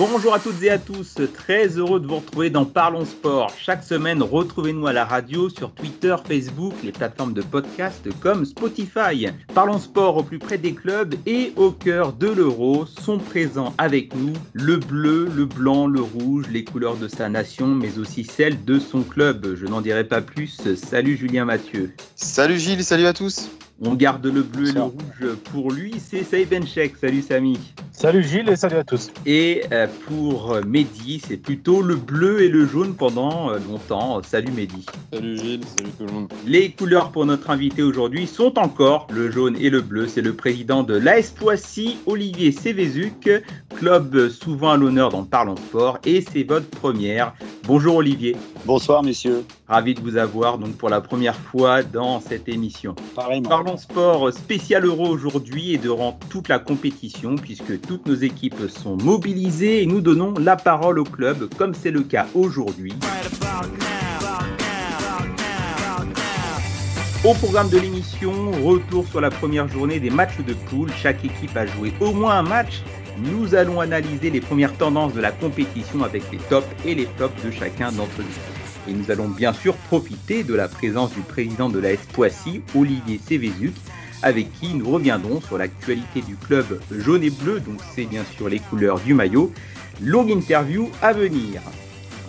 Bonjour à toutes et à tous, très heureux de vous retrouver dans Parlons Sport. Chaque semaine, retrouvez-nous à la radio, sur Twitter, Facebook, les plateformes de podcast comme Spotify. Parlons Sport au plus près des clubs et au cœur de l'euro sont présents avec nous le bleu, le blanc, le rouge, les couleurs de sa nation, mais aussi celles de son club. Je n'en dirai pas plus. Salut Julien Mathieu. Salut Gilles, salut à tous. On garde le bleu et le rouge pour lui, c'est Saïd Benchek. Salut Samy. Salut Gilles et salut à tous. Et euh, pour Mehdi, c'est plutôt le bleu et le jaune pendant euh, longtemps. Salut Mehdi. Salut Gilles, salut tout le monde. Les couleurs pour notre invité aujourd'hui sont encore le jaune et le bleu. C'est le président de l'AS Poissy, Olivier Cévézuc, club souvent à l'honneur dans Parlons Sport, et c'est votre première. Bonjour Olivier. Bonsoir messieurs. Ravi de vous avoir donc pour la première fois dans cette émission. Parlons sport spécial euro aujourd'hui et durant toute la compétition puisque toutes nos équipes sont mobilisées et nous donnons la parole au club comme c'est le cas aujourd'hui. Au programme de l'émission, retour sur la première journée des matchs de poule. Chaque équipe a joué au moins un match. Nous allons analyser les premières tendances de la compétition avec les tops et les flops de chacun d'entre nous. Et nous allons bien sûr profiter de la présence du président de la S Poissy, Olivier Cévézuc, avec qui nous reviendrons sur l'actualité du club jaune et bleu, donc c'est bien sûr les couleurs du maillot. Longue interview à venir.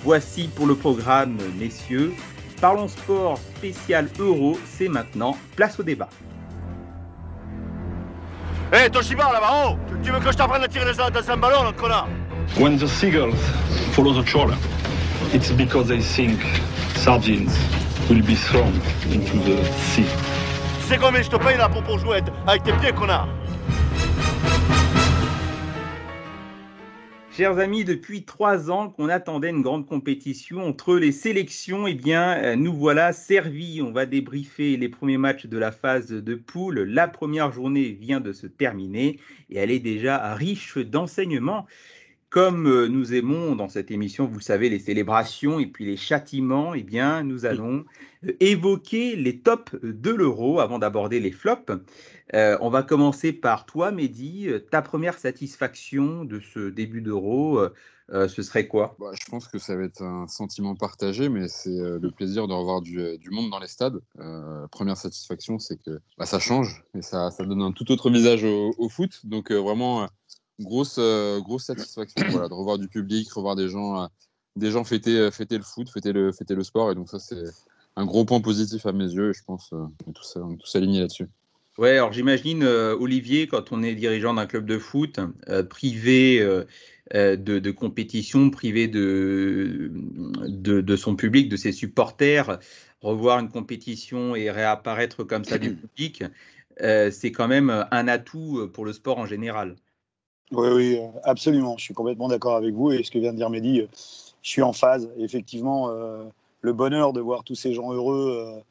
Voici pour le programme, messieurs. Parlons sport spécial euro, c'est maintenant. Place au débat. Hé, hey, Toshiba là-bas, oh Tu veux que je t'apprenne à tirer les dans un ballon, connard? When the seagulls follow the trawler, it's because they think sardines will be thrown into the sea. Sais combien je te paye là pour, pour jouer avec tes pieds, connard Chers amis, depuis trois ans qu'on attendait une grande compétition entre les sélections, eh bien, nous voilà servis. On va débriefer les premiers matchs de la phase de poule. La première journée vient de se terminer et elle est déjà riche d'enseignements. Comme nous aimons dans cette émission, vous le savez, les célébrations et puis les châtiments, eh bien, nous allons évoquer les tops de l'euro avant d'aborder les flops. Euh, on va commencer par toi, Mehdi. Ta première satisfaction de ce début d'euro, euh, ce serait quoi? Bah, Je pense que ça va être un sentiment partagé, mais c'est euh, le plaisir de revoir du, du, monde dans les stades. première satisfaction, c'est que bah, ça change et ça, ça, donne un tout autre visage au, au foot. Donc vraiment, grosse, grosse satisfaction voilà, de revoir du public, revoir des gens, des gens fêter, fêter le foot, fêter le, sport. Et donc ça, c'est un gros point positif à mes yeux et je pense qu'on est tous, on alignés là-dessus. Ouais, alors j'imagine, euh, Olivier, quand on est dirigeant d'un club de foot, euh, privé euh, de, compétition, privé de, de, de, son public, de ses supporters, revoir une compétition et réapparaître comme ça du public, c'est quand même un atout pour le sport en général. Oui, oui, absolument. Je suis complètement d'accord avec vous et ce que vient de dire Mehdi, je suis en phase. Effectivement, le bonheur de voir tous ces gens heureux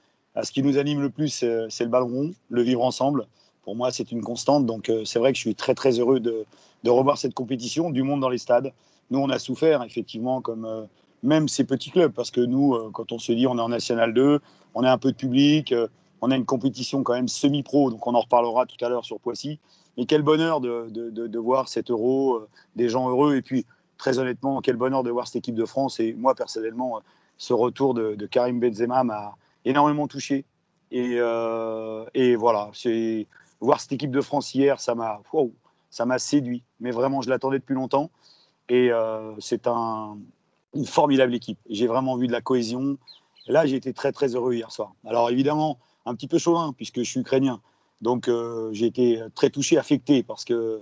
ce qui nous anime le plus, c'est le ballon rond, le vivre ensemble. Pour moi, c'est une constante. Donc, euh, c'est vrai que je suis très, très heureux de, de, revoir cette compétition, du monde dans les stades. Nous, on a souffert, effectivement, comme euh, même ces petits clubs, parce que nous, euh, quand on se dit on est en National 2, on a un peu de public, on a une compétition quand même semi-pro, donc on en reparlera tout à l'heure sur Poissy. Mais quel bonheur de, voir cet euro, des gens heureux. Et puis, très honnêtement, quel bonheur de voir cette équipe de France. Et moi, personnellement, ce retour de, Karim Benzema m'a énormément touché. Et, euh, et voilà, voir cette équipe de France hier, ça m'a wow, séduit. Mais vraiment, je l'attendais depuis longtemps. Et euh, c'est un, une formidable équipe. J'ai vraiment vu de la cohésion. là, j'ai été très très heureux hier soir. Alors évidemment, un petit peu chauvin puisque je suis ukrainien. Donc euh, j'ai été très touché, affecté parce que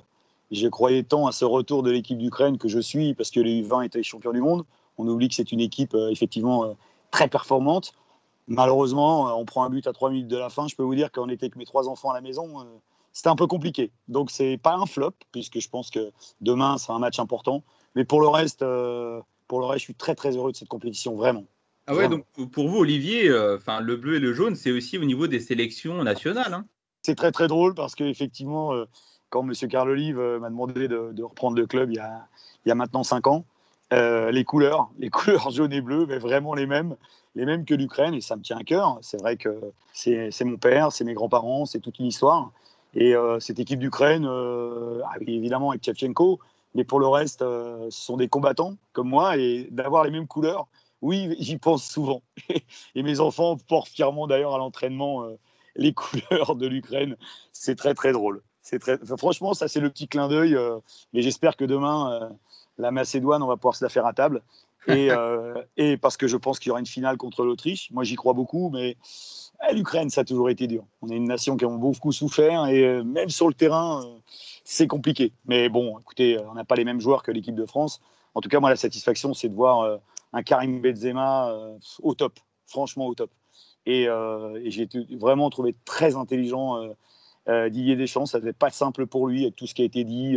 je croyais tant à ce retour de l'équipe d'Ukraine que je suis parce que les U20 étaient champions du monde. On oublie que c'est une équipe effectivement très performante. Malheureusement, euh, on prend un but à trois minutes de la fin. Je peux vous dire qu'on était avec mes trois enfants à la maison. Euh, c'était un peu compliqué. Donc, c'est pas un flop, puisque je pense que demain, c'est un match important. Mais pour le reste, euh, pour le reste, je suis très, très heureux de cette compétition, vraiment. Ah ouais, donc pour vous, Olivier, enfin le bleu et le jaune, c'est aussi au niveau des sélections nationales. Hein c'est très très drôle parce qu'effectivement, euh, quand M. Carl Olive euh, m'a demandé de, reprendre le club il y a, il y a maintenant 5 ans, euh, les couleurs, les couleurs jaune et bleu, mais vraiment les mêmes, les mêmes que l'Ukraine, et ça me tient à cœur. C'est vrai que c'est mon père, c'est mes grands-parents, c'est toute une histoire. Et cette équipe d'Ukraine, ah évidemment avec Tchevchenko, mais pour le reste, ce sont des combattants comme moi, et d'avoir les mêmes couleurs, oui, j'y pense souvent. et mes enfants portent fièrement d'ailleurs à l'entraînement les couleurs de l'Ukraine. C'est très très drôle. Très... Enfin, franchement, ça c'est le petit clin d'œil. Euh, mais j'espère que demain, la Macédoine, on va pouvoir se la faire à table. Et, et parce que je pense qu'il y aura une finale contre l'Autriche. Moi, j'y crois beaucoup, mais eh, l'Ukraine, ça a toujours été dur. On est une nation qui a beaucoup souffert et euh, même sur le terrain, euh, c'est compliqué. Mais bon, écoutez, on n'a pas les mêmes joueurs que l'équipe de France. En tout cas, moi, la satisfaction, c'est de voir euh, un Karim Benzema au top, franchement au top. Et, et j'ai vraiment trouvé très intelligent Didier Deschamps. Ça devait pas simple pour lui avec tout ce qui a été dit.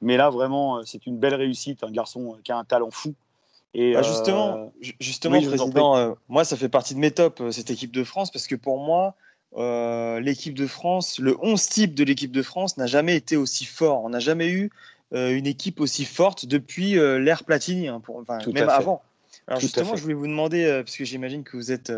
mais là, vraiment, c'est une belle réussite. Un garçon qui a un talent fou. Et bah justement, euh... justement oui, président, euh, moi, ça fait partie de mes tops, euh, cette équipe de France, parce que pour moi, euh, l'équipe de France, le 11 type de l'équipe de France n'a jamais été aussi fort. On n'a jamais eu une équipe aussi forte depuis l'ère Platini, hein, pour, enfin, même avant. Alors Tout justement, je voulais vous demander, parce que j'imagine que vous êtes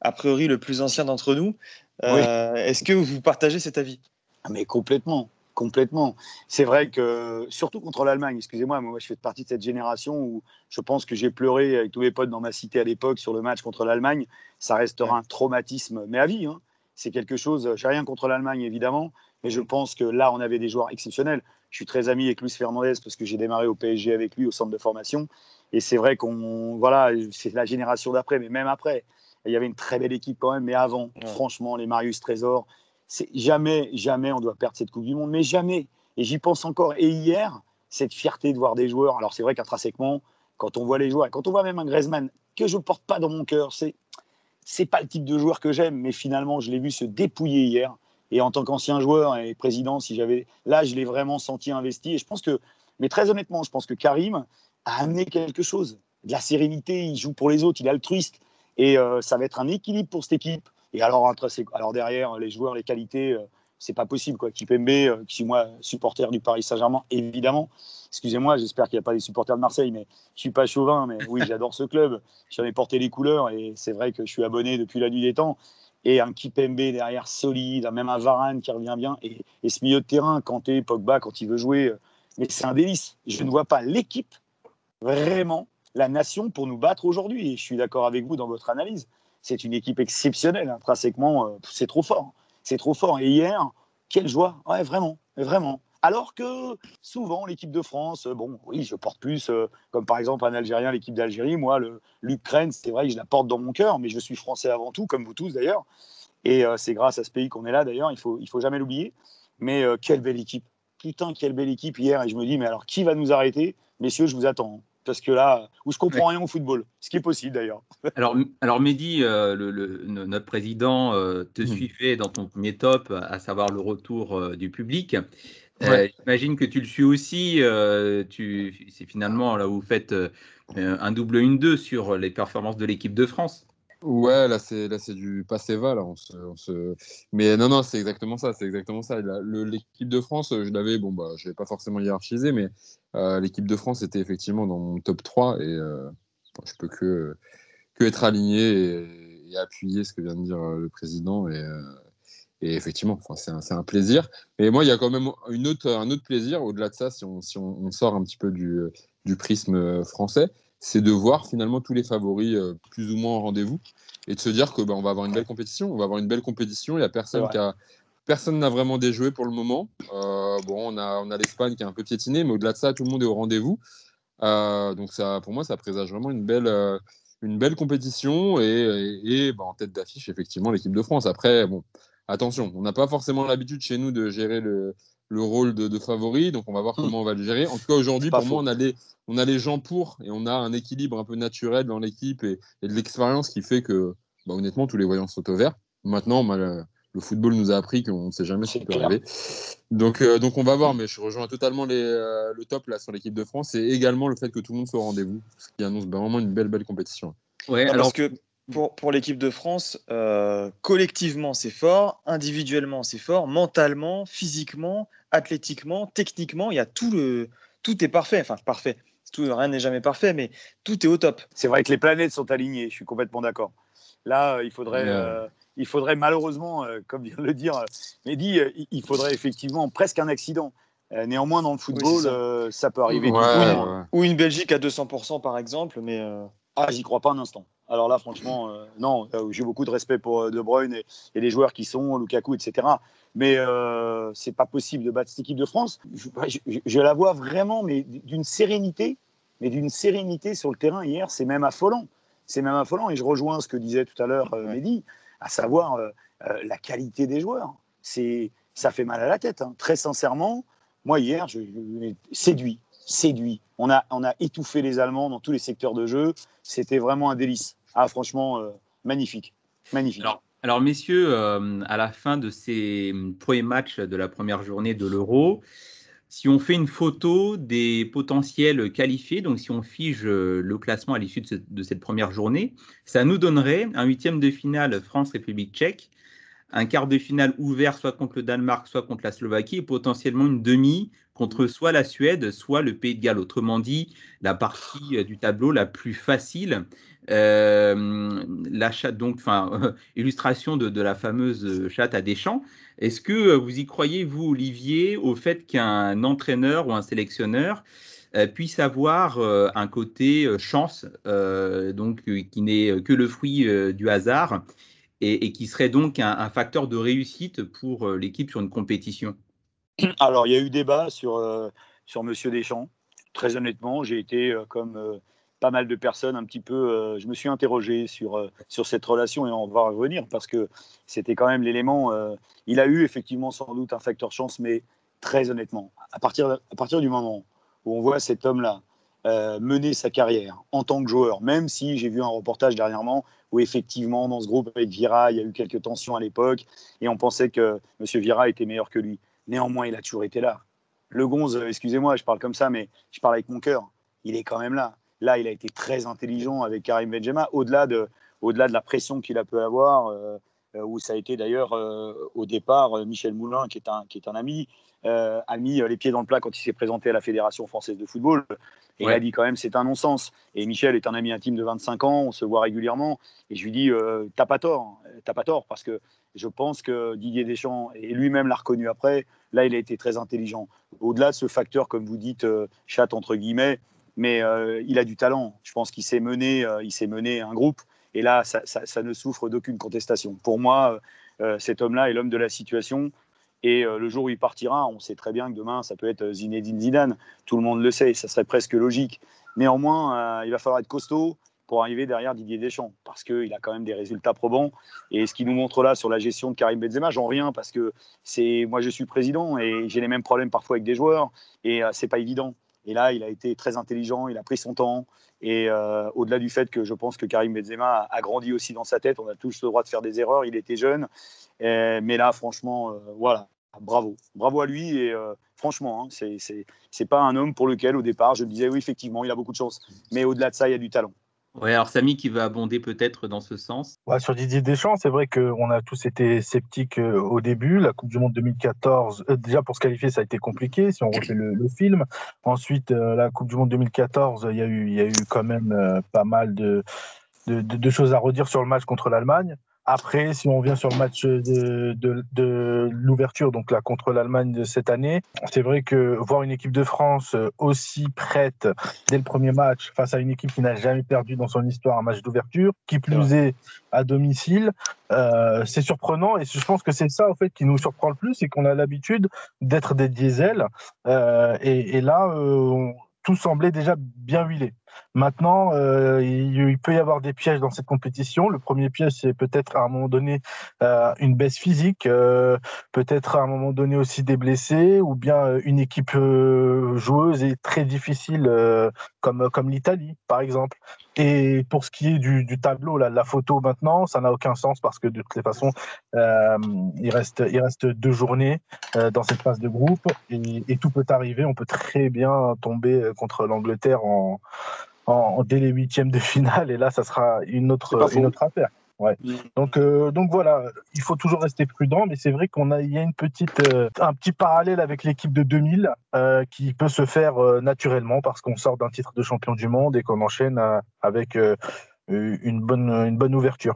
a priori le plus ancien d'entre nous, oui. est-ce que vous partagez cet avis? Ah, Mais complètement. Complètement. C'est vrai que, surtout contre l'Allemagne, excusez-moi, moi je fais partie de cette génération où je pense que j'ai pleuré avec tous mes potes dans ma cité à l'époque sur le match contre l'Allemagne. Ça restera un traumatisme, mais à vie. Hein. C'est quelque chose, j'ai rien contre l'Allemagne évidemment, mais je pense que là on avait des joueurs exceptionnels. Je suis très ami avec Luis Fernandez parce que j'ai démarré au PSG avec lui au centre de formation. Et c'est vrai qu'on, voilà, c'est la génération d'après, mais même après, il y avait une très belle équipe quand même. Mais avant, ouais. franchement, les Marius Trésor, jamais, jamais on doit perdre cette Coupe du Monde, mais jamais. Et j'y pense encore. Et hier, cette fierté de voir des joueurs. Alors c'est vrai qu'intrinsèquement, quand on voit les joueurs, quand on voit même un Griezmann que je ne porte pas dans mon cœur, c'est c'est pas le type de joueur que j'aime, mais finalement je l'ai vu se dépouiller hier. Et en tant qu'ancien joueur et président, si j'avais là, je l'ai vraiment senti investi. Et je pense que, mais très honnêtement, je pense que Karim a amené quelque chose, de la sérénité. Il joue pour les autres, il est altruiste, et euh, ça va être un équilibre pour cette équipe. Et alors, entre ces, alors derrière, les joueurs, les qualités, euh, c'est pas possible. Quoi. Kipembe, euh, qui suis moi supporter du Paris Saint-Germain, évidemment. Excusez-moi, j'espère qu'il n'y a pas des supporters de Marseille, mais je suis pas chauvin. Mais oui, j'adore ce club. J'en ai porté les couleurs et c'est vrai que je suis abonné depuis la nuit des temps. Et un Kipembe derrière solide, même un Varane qui revient bien. Et, et ce milieu de terrain, Kanté, Pogba, quand il veut jouer, mais c'est un délice. Je ne vois pas l'équipe, vraiment, la nation pour nous battre aujourd'hui. Et je suis d'accord avec vous dans votre analyse c'est une équipe exceptionnelle. Intrinsèquement, euh, c'est trop fort. C'est trop fort. Et hier, quelle joie. Ouais, vraiment. Vraiment. Alors que souvent, l'équipe de France, euh, bon, oui, je porte plus, euh, comme par exemple un Algérien, l'équipe d'Algérie. Moi, l'Ukraine, c'est vrai que je la porte dans mon cœur, mais je suis français avant tout, comme vous tous d'ailleurs. Et c'est grâce à ce pays qu'on est là d'ailleurs, il faut, il faut jamais l'oublier. Mais quelle belle équipe. Putain, quelle belle équipe hier. Et je me dis, mais alors qui va nous arrêter? Messieurs, je vous attends parce que là, où je comprends rien au football, ce qui est possible d'ailleurs. alors, alors Mehdi, euh, le, le, notre président euh, te mmh. suivait dans ton premier top, à savoir le retour euh, du public. Ouais. J'imagine que tu le suis aussi. tu, c'est finalement là où vous faites un double une deux sur les performances de l'équipe de France. Ouais, là c'est là c'est du Passeva là. On se, on se... Mais non non, c'est exactement ça, c'est exactement ça. L'équipe de France, je l'avais bon bah je l'ai pas forcément hiérarchisé, mais euh, l'équipe de France était effectivement dans mon top 3 et euh, je peux que que être aligné et, appuyer ce que vient de dire euh, le président et, euh, et effectivement, enfin, c'est un, un, plaisir. Et moi, il y a quand même une autre, un autre plaisir au-delà de ça, si on, si on sort un petit peu du, du prisme français c'est de voir finalement tous les favoris euh, plus ou moins en rendez-vous et de se dire que bah, on va avoir une belle compétition. On va avoir une belle compétition. Il y a personne qui a personne n'a vraiment déjoué pour le moment. Euh, bon, on a on a l'Espagne qui a un peu piétiné, mais au-delà de ça, tout le monde est au rendez-vous. Euh, donc ça, pour moi, ça présage vraiment une belle euh, une belle compétition et, et, et bah, en tête d'affiche effectivement l'équipe de France. Après, bon, attention, on n'a pas forcément l'habitude chez nous de gérer le le rôle de, de, favori. Donc, on va voir mmh. comment on va le gérer. En tout cas, aujourd'hui, pour moi, on a, les, on a les gens pour et on a un équilibre un peu naturel dans l'équipe et, et, de l'expérience qui fait que, bah, honnêtement, tous les voyants sont au vert. Maintenant, bah, le, le, football nous a appris qu'on ne sait jamais ce qui peut arriver. Donc, euh, donc, on va voir. Mais je rejoins totalement les, euh, le top là sur l'équipe de France et également le fait que tout le monde soit au rendez-vous, ce qui annonce vraiment une belle, belle compétition. Ouais, alors, alors que pour, pour l'équipe de France, euh, collectivement c'est fort, individuellement c'est fort, mentalement, physiquement, athlétiquement, techniquement, il y a tout le, tout est parfait, enfin parfait. Tout, rien n'est jamais parfait, mais tout est au top. C'est vrai que les planètes sont alignées, je suis complètement d'accord. Là, il faudrait, euh, il faudrait malheureusement, euh, comme vient de le dire Mehdi, il faudrait effectivement presque un accident. néanmoins, dans le football, ça. peut arriver. Ou une Belgique à 200% par exemple, mais. Ah, j'y crois pas un instant. Alors là, franchement, euh, non, euh, j'ai beaucoup de respect pour euh, De Bruyne et, les joueurs qui sont, Lukaku, etc. Mais euh, c'est pas possible de battre cette équipe de France. Je, la vois vraiment, mais d'une sérénité, mais d'une sérénité sur le terrain hier, c'est même affolant. C'est même affolant. Et je rejoins ce que disait tout à l'heure Mehdi, à savoir la qualité des joueurs. C'est, ça fait mal à la tête. Hein. Très sincèrement, moi hier, je, je séduit séduit. On a, on a étouffé les Allemands dans tous les secteurs de jeu. C'était vraiment un délice. Ah, franchement, euh, magnifique. Magnifique. Alors, messieurs, euh, à la fin de ces premiers matchs de la première journée de l'Euro, si on fait une photo des potentiels qualifiés, donc si on fige le classement à l'issue de, cette première journée, ça nous donnerait un huitième de finale France-République tchèque, un quart de finale ouvert soit contre le Danemark, soit contre la Slovaquie, et potentiellement une demi contre soit la Suède, soit le Pays de Galles. Autrement dit, la partie euh, du tableau la plus facile. Euh, donc, enfin, illustration de, la fameuse chatte à Deschamps. Est-ce que euh, vous y croyez, vous, Olivier, au fait qu'un entraîneur ou un sélectionneur puisse avoir un côté chance, donc qui n'est que le fruit du hasard, et, qui serait donc un, facteur de réussite pour euh, l'équipe sur une compétition Alors, il y a eu débat sur, euh, sur Monsieur Deschamps. Très honnêtement, j'ai été, euh, comme pas mal de personnes, un petit peu, je me suis interrogé sur, sur cette relation et on va revenir parce que c'était quand même l'élément. il a eu effectivement sans doute un facteur chance, mais très honnêtement, à partir, à partir du moment où on voit cet homme-là mener sa carrière en tant que joueur, même si j'ai vu un reportage dernièrement où effectivement, dans ce groupe avec Vira, il y a eu quelques tensions à l'époque et on pensait que M. Vira était meilleur que lui. Néanmoins, il a toujours été là. Le Gonze, euh, excusez-moi, je parle comme ça, mais je parle avec mon cœur. Il est quand même là. Là, il a été très intelligent avec Karim Benzema, au-delà de, au-delà de la pression qu'il a pu avoir, euh, euh, où ça a été d'ailleurs au départ Michel Moulin, qui est un, qui est un ami, a mis les pieds dans le plat quand il s'est présenté à la Fédération française de football. Et il a dit quand même, c'est un non-sens. Et Michel est un ami intime de 25 ans, on se voit régulièrement. Et je lui dis, euh, t'as pas tort, t'as pas tort, parce que je pense que Didier Deschamps, et lui-même l'a reconnu après, là, il a été très intelligent. Au-delà de ce facteur, comme vous dites, euh, chat entre guillemets, mais euh, il a du talent. Je pense qu'il s'est mené, il s'est mené un groupe. Et là, ça, ça ne souffre d'aucune contestation. Pour moi, cet homme-là est l'homme de la situation. Et euh, le jour où il partira, on sait très bien que demain, ça peut être Zinedine Zidane. Tout le monde le sait, ça serait presque logique. Néanmoins, euh, il va falloir être costaud pour arriver derrière Didier Deschamps, parce qu'il a quand même des résultats probants. Et ce qu'il nous montre là sur la gestion de Karim Benzema, j'en reviens parce que c'est moi je suis président et j'ai les mêmes problèmes parfois avec des joueurs et euh, c'est pas évident. Et là, il a été très intelligent, il a pris son temps. Et au-delà du fait que je pense que Karim Benzema a, grandi aussi dans sa tête, on a tous le droit de faire des erreurs, il était jeune. mais là, franchement, voilà, bravo. Bravo à lui. Et euh, franchement, hein, ce c'est pas un homme pour lequel, au départ, je me disais, oui, effectivement, il a beaucoup de chance. Mais au-delà de ça, il y a du talent. Oui, alors Samy qui va abonder peut-être dans ce sens? sur Didier Deschamps, c'est vrai qu'on a tous été sceptiques euh, au début. La Coupe du Monde 2014, euh, déjà pour se qualifier, ça a été compliqué si on refait le, film. Ensuite, la Coupe du Monde 2014, il y a eu, y a eu quand même pas mal de, choses à redire sur le match contre l'Allemagne. Après, si on vient sur le match de, de, l'ouverture, donc là contre l'Allemagne de cette année, c'est vrai que voir une équipe de France aussi prête dès le premier match face à une équipe qui n'a jamais perdu dans son histoire un match d'ouverture, qui plus est à domicile, euh, c'est surprenant et je pense que c'est ça en fait qui nous surprend le plus, c'est qu'on a l'habitude d'être des diesels euh, et, et, là euh, tout semblait déjà bien huilé. Maintenant, euh, il, peut y avoir des pièges dans cette compétition. Le premier piège, c'est peut-être à un moment donné euh, une baisse physique, euh, peut-être à un moment donné aussi des blessés, ou bien une équipe joueuse et très difficile comme, comme l'Italie, par exemple. Et pour ce qui est du, tableau, la photo maintenant, ça n'a aucun sens parce que de toutes les façons, il, reste, il reste deux journées dans cette phase de groupe et, tout peut arriver. On peut très bien tomber contre l'Angleterre en, en, dès les huitièmes de finale, et là, ça sera une autre, une autre affaire. Ouais. Mm. Donc, euh, donc voilà, il faut toujours rester prudent, mais c'est vrai qu'on a, il y a une petite, euh, un petit parallèle avec l'équipe de 2000 euh, qui peut se faire naturellement parce qu'on sort d'un titre de champion du monde et qu'on enchaîne avec une bonne, une bonne ouverture.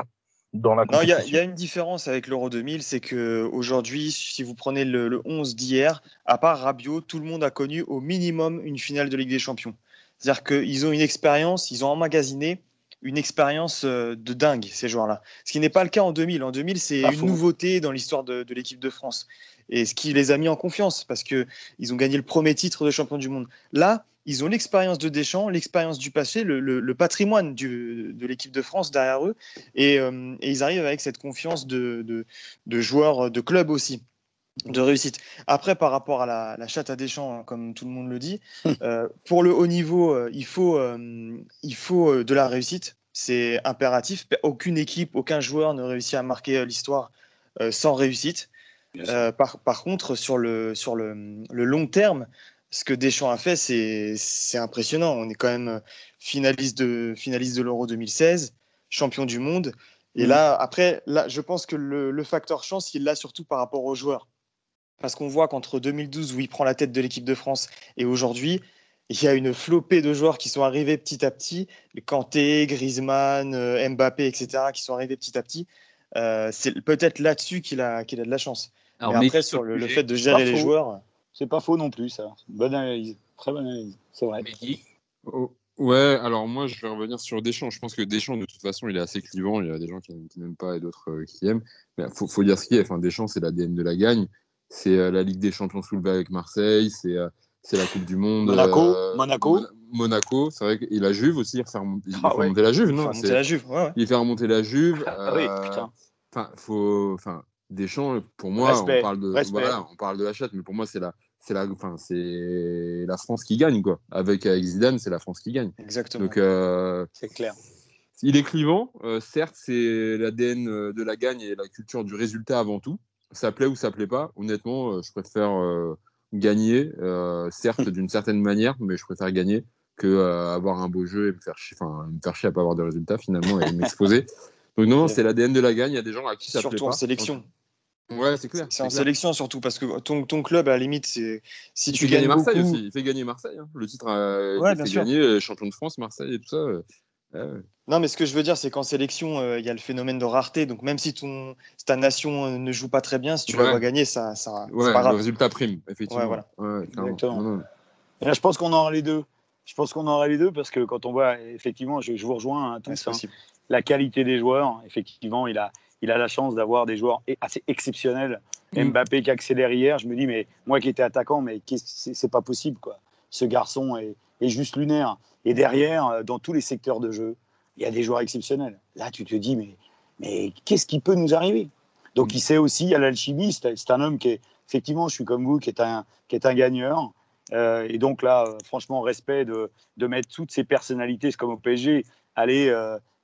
Dans la non, il y, a une différence avec l'Euro 2000, c'est que aujourd'hui, si vous prenez le, le 11 d'hier, à part Rabiot, tout le monde a connu au minimum une finale de Ligue des Champions. C'est-à-dire qu'ils ont une expérience, ils ont emmagasiné une expérience euh, de dingue, ces joueurs-là. Ce qui n'est pas le cas en 2000. En 2000, c'est une nouveauté dans l'histoire de, l'équipe de France. Et ce qui les a mis en confiance, parce qu'ils ont gagné le premier titre de champion du monde. Là, ils ont l'expérience de Deschamps, l'expérience du passé, le, patrimoine de l'équipe de France derrière eux. Euh, et, ils arrivent avec cette confiance de, de joueurs de club aussi de réussite. Après, par rapport à la, chatte à Deschamps, hein, comme tout le monde le dit, euh, pour le haut niveau, euh, il faut, euh, il faut de la réussite. C'est impératif. Aucune équipe, aucun joueur ne réussit à marquer l'histoire sans réussite. Par, par, contre, sur, le, sur le, le, long terme, ce que Deschamps a fait, c'est impressionnant. On est quand même finaliste de, finaliste de l'Euro 2016, champion du monde. Et mm. là, après, là, je pense que le, le facteur chance, il l'a surtout par rapport aux joueurs. Parce qu'on voit qu'entre 2012, où il prend la tête de l'équipe de France, et aujourd'hui, il y a une flopée de joueurs qui sont arrivés petit à petit. Kanté, Griezmann, euh, Mbappé, etc., qui sont arrivés petit à petit. Euh, c'est peut-être là-dessus qu'il a, qu'il a de la chance. Alors, mais après, sur le, fait de gérer les joueurs. C'est pas faux non plus, ça. Bonne analyse. Très bonne analyse. C'est vrai. Oh, ouais, alors moi, je vais revenir sur Deschamps. Je pense que Deschamps, de toute façon, il est assez clivant. Il y a des gens qui, n'aiment pas et d'autres euh, qui aiment. Mais il faut, faut, dire ce qu'il y a. Enfin, Deschamps, c'est l'ADN de la gagne c'est euh, la Ligue des Champions soulevée avec Marseille, c'est euh, c'est la Coupe du Monde. Monaco, euh, Monaco. Monaco, c'est vrai qu'il la Juve aussi, il fait remonter, ah la Juve, non Il fait remonter la Juve, ouais, Il fait remonter la Juve. Ah oui, putain. Enfin, faut, enfin, Deschamps, pour moi, on parle de, voilà, on parle de la chatte, mais pour moi, c'est la, c'est la, enfin, c'est la France qui gagne, quoi. Avec, avec Zidane, c'est la France qui gagne. Exactement. Donc, euh, c'est clair. Il est clivant, certes, c'est l'ADN de la gagne et la culture du résultat avant tout ça plaît ou ça plaît pas, honnêtement, euh, je préfère euh, gagner, euh, certes d'une certaine manière, mais je préfère gagner que avoir un beau jeu et me faire chier, enfin, me faire chier à pas avoir de résultats finalement et m'exposer. Donc non, c'est l'ADN de la gagne. Il y a des gens à qui ça Surtout plaît en sélection. Ouais, c'est clair. C'est en sélection surtout parce que ton, ton club, à la limite, c'est si tu gagnes Marseille aussi. Il fait gagner Marseille. Hein. Le titre a ouais, fait gagner champion de France, Marseille et tout ça. Non, mais ce que je veux dire, c'est qu'en sélection, euh, il y a le phénomène de rareté. Donc, même si ton, ta nation euh, ne joue pas très bien, si tu la vois gagner, ça, ça ouais, pas grave. Le résultat prime, effectivement. voilà. là, je pense qu'on aura les deux. Je pense qu'on aura les deux parce que quand on voit, effectivement, je, vous rejoins hein, tous, hein, la qualité des joueurs, effectivement, il a, il a la chance d'avoir des joueurs assez exceptionnels. Mm. Mbappé qui accélère hier, je me dis, mais moi qui étais attaquant, mais c'est pas possible, quoi. Ce garçon est, est juste lunaire. Et derrière, euh, dans tous les secteurs de jeu, il y a des joueurs exceptionnels. Là, tu te dis, mais, mais qu'est-ce qui peut nous arriver? Donc, il sait aussi, à l'alchimie, c'est un homme qui est, effectivement, je suis comme vous, qui est un, qui est un gagneur. Euh, et donc là, euh, franchement, respect de, de, mettre toutes ces personnalités, comme au PSG, aller,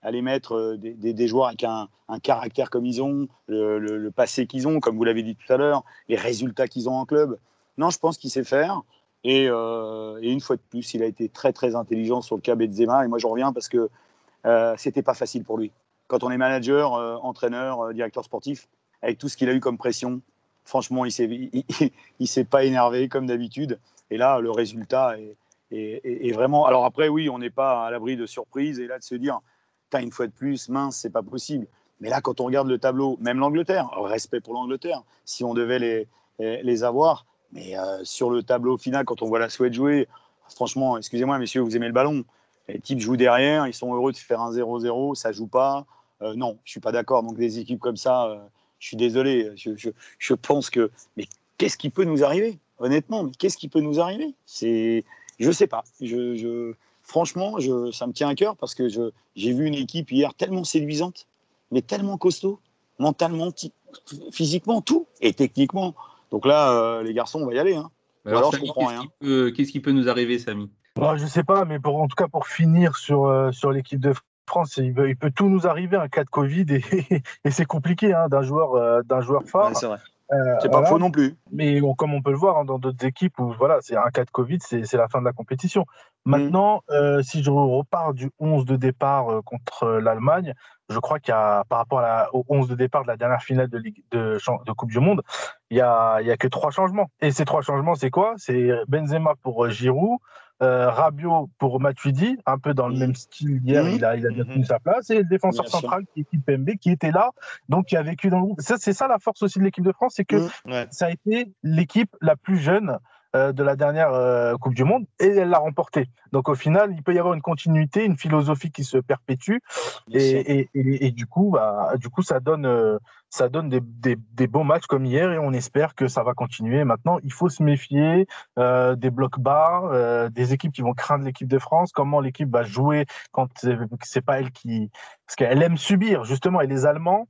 aller mettre des, des, joueurs avec un, un, caractère comme ils ont, le, le passé qu'ils ont, comme vous l'avez dit tout à l'heure, les résultats qu'ils ont en club. Non, je pense qu'il sait faire. Euh, et, une fois de plus, il a été très très intelligent sur le cas Benzema. Et moi, je reviens parce que euh, c'était pas facile pour lui. Quand on est manager, euh, entraîneur, euh, directeur sportif, avec tout ce qu'il a eu comme pression, franchement, il s'est il, s'est pas énervé comme d'habitude. Et là, le résultat est, vraiment. Alors après, oui, on n'est pas à l'abri de surprises et là de se dire, une fois de plus, mince, c'est pas possible. Mais là, quand on regarde le tableau, même l'Angleterre, respect pour l'Angleterre, si on devait les, les avoir, mais euh, sur le tableau final, quand on voit la Suède jouer, franchement, excusez-moi, messieurs, vous aimez le ballon. Les types jouent derrière, ils sont heureux de faire un 0-0, ça joue pas. Euh, non, je suis pas d'accord. Donc des équipes comme ça, euh, je suis désolé. Je, pense que, mais qu'est-ce qui peut nous arriver? Honnêtement, qu'est-ce qui peut nous arriver? C'est, je sais pas. Je, franchement, je, ça me tient à cœur parce que j'ai vu une équipe hier tellement séduisante, mais tellement costaud, mentalement, physiquement, tout, et techniquement. Donc là, euh, les garçons, on va y aller. Hein. alors, je comprends rien. Qu'est-ce qui peut nous arriver, Samy? Je ne sais pas, mais pour, en tout cas, pour finir sur, euh, sur l'équipe de France, il peut, tout nous arriver un cas de Covid et, c'est compliqué hein, d'un joueur, euh, d'un joueur phare. Euh, c'est pas faux non plus. Mais comme on peut le voir hein, dans d'autres équipes où voilà, c'est un cas de Covid, c'est la fin de la compétition. Mm. Maintenant, euh, si je repars du 11 de départ euh, contre l'Allemagne, je crois qu'il y a, par rapport à au 11 de départ de la dernière finale de, de, de Coupe du Monde, il y a, il y a que trois changements. Et ces trois changements, c'est quoi? C'est Benzema pour Giroud, euh, Rabiot pour Matuidi, un peu dans le même style hier, il, a, il a bien tenu sa place, et le défenseur central qui est Pembe, qui était là, donc qui a vécu dans le groupe. c'est ça la force aussi de l'équipe de France, c'est que ça a été l'équipe la plus jeune euh, de la dernière euh, Coupe du Monde et elle l'a remporté. Donc au final, il peut y avoir une continuité, une philosophie qui se perpétue et, et, du coup, bah, du coup, ça donne, euh, ça donne des, des, des, beaux matchs comme hier et on espère que ça va continuer. Maintenant, il faut se méfier des blocs bas, des équipes qui vont craindre l'équipe de France, comment l'équipe va jouer quand c'est pas elle qui, parce qu'elle aime subir justement. Et les Allemands,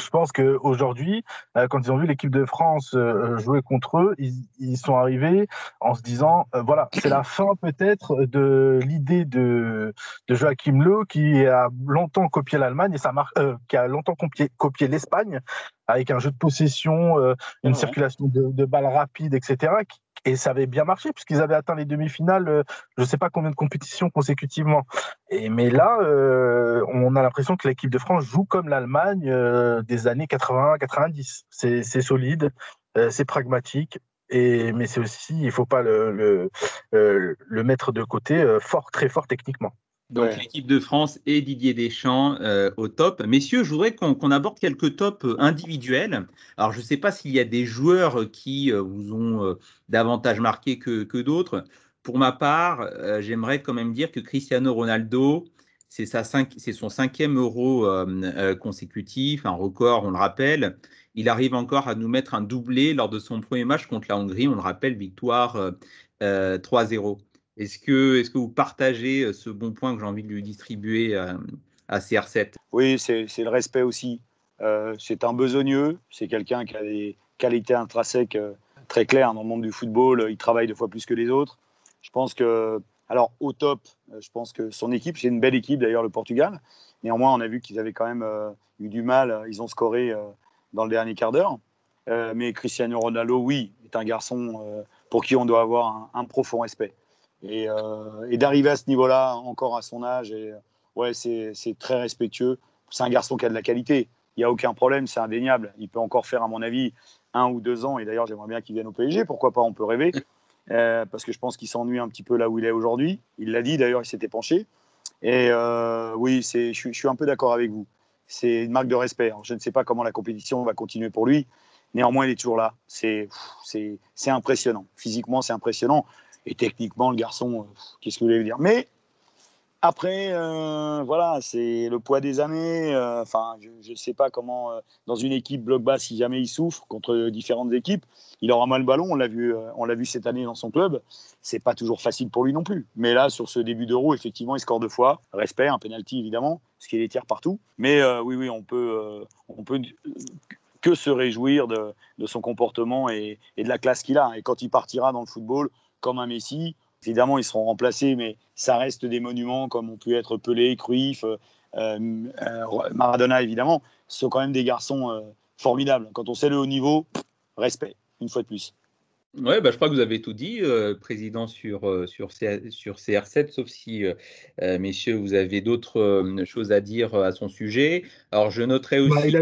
je pense qu'aujourd'hui, euh, quand ils ont vu l'équipe de France euh, jouer contre eux, ils, sont arrivés en se disant euh, voilà, c'est la fin peut-être de l'idée de, de Joachim Löw qui a longtemps copié l'Allemagne et ça marque, qui a longtemps copié, copié l'Espagne avec un jeu de possession, une circulation de, de balles rapides, etc. Qui, et ça avait bien marché puisqu'ils avaient atteint les demi-finales, euh, je ne sais pas combien de compétitions consécutivement. Et, mais là, euh, on a l'impression que l'équipe de France joue comme l'Allemagne euh, des années 80-90. C'est solide, c'est pragmatique. Et, mais c'est aussi, il ne faut pas le, le, le, mettre de côté, fort, très fort techniquement. Donc l'équipe de France et Didier Deschamps euh, au top. Messieurs, je voudrais qu'on aborde quelques tops euh, individuels. Alors je ne sais pas s'il y a des joueurs qui euh, vous ont davantage marqué que, que d'autres. Pour ma part, j'aimerais quand même dire que Cristiano Ronaldo, c'est son cinquième euro consécutif, un record, on le rappelle. Il arrive encore à nous mettre un doublé lors de son premier match contre la Hongrie, on le rappelle, victoire 3-0. Est-ce que, est que vous partagez euh, ce bon point que j'ai envie de lui distribuer à, CR7 Oui, c'est le respect aussi. Euh, c'est un besogneux, c'est quelqu'un qui a des qualités intrinsèques euh, très claires dans le monde du football. Il travaille deux fois plus que les autres. Je pense que, alors au top, je pense que son équipe, c'est une belle équipe d'ailleurs, le Portugal. Néanmoins, on a vu qu'ils avaient quand même eu du mal. Ils ont scoré dans le dernier quart d'heure. mais Cristiano Ronaldo, oui, est un garçon pour qui on doit avoir un profond respect. Euh, et, d'arriver à ce niveau-là, encore à son âge, et, ouais, c'est très respectueux. C'est un garçon qui a de la qualité. Il n'y a aucun problème, c'est indéniable. Il peut encore faire, à mon avis, un ou deux ans. Et d'ailleurs, j'aimerais bien qu'il vienne au PSG. Pourquoi pas On peut rêver. Euh, parce que je pense qu'il s'ennuie un petit peu là où il est aujourd'hui. Il l'a dit, d'ailleurs, il s'était penché. Et euh, oui, je, je, suis un peu d'accord avec vous. C'est une marque de respect. je ne sais pas comment la compétition va continuer pour lui. Néanmoins, il est toujours là. C'est impressionnant. Physiquement, c'est impressionnant. Et techniquement, le garçon, euh, qu'est-ce que vous voulez dire? Mais après, euh, voilà, c'est le poids des années. Euh, enfin, je ne sais pas comment, dans une équipe bloc bas, si jamais il souffre contre différentes équipes, il aura mal le ballon. On l'a vu, on vu cette année dans son club. C'est pas toujours facile pour lui non plus. Mais là, sur ce début d'Euro, effectivement, il score deux fois. Respect, un penalty évidemment, parce qu'il est tire partout. Mais oui, oui, on peut, on peut que se réjouir de, son comportement et de la classe qu'il a. Et quand il partira dans le football, comme un Messi. Évidemment, ils seront remplacés, mais ça reste des monuments comme ont pu être Pelé, Cruyff, euh, euh, Maradona, évidemment. Ce sont quand même des garçons euh, formidables. Quand on sait le haut niveau, respect, une fois de plus. Oui, bah, je crois que vous avez tout dit, Président, sur, sur, sur CR7, sauf si, messieurs, vous avez d'autres choses à dire à son sujet. Alors, je noterai bah, aussi.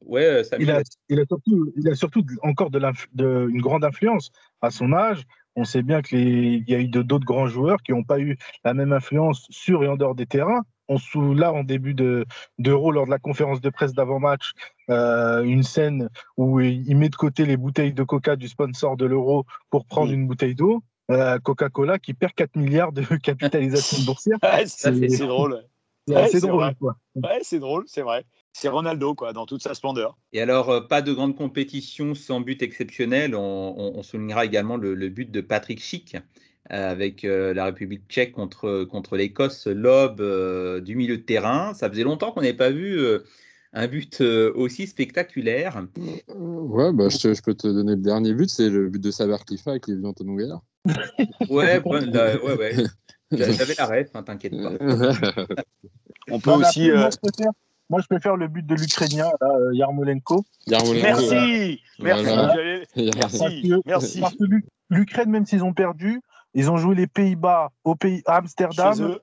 ouais, il, a, il, a, surtout, il a surtout encore de, de, une grande influence à son âge. On sait bien qu'il y a eu d'autres grands joueurs qui n'ont pas eu la même influence sur et en dehors des terrains. On sous là en début d'Euro lors de la conférence de presse d'avant-match euh, une scène où il met de côté les bouteilles de Coca du sponsor de l'Euro pour prendre une bouteille d'eau. Euh, Coca-Cola qui perd 4 milliards de capitalisation boursière. c'est drôle. C'est drôle. c'est drôle, c'est vrai c'est Ronaldo quoi, dans toute sa splendeur. Et alors, euh, pas de grande compétition sans but exceptionnel. On, soulignera également le, but de Patrick Schick euh, avec euh, la République tchèque contre, contre l'Écosse, lobe du milieu de terrain. Ça faisait longtemps qu'on n'avait pas vu un but aussi spectaculaire. Ouais, bah, je, peux te donner le dernier but, c'est le but de Saber Cliffa avec les vieux Antonin ouais, ouais, ouais. J'avais la ref, hein, t'inquiète pas. On peut aussi. Moi, je préfère le but de l'Ukrainien, Yarmolenko. Yarmolenko. Merci, merci, merci, Parce que l'Ukraine, même s'ils ont perdu, ils ont joué les Pays-Bas au pays, à Amsterdam,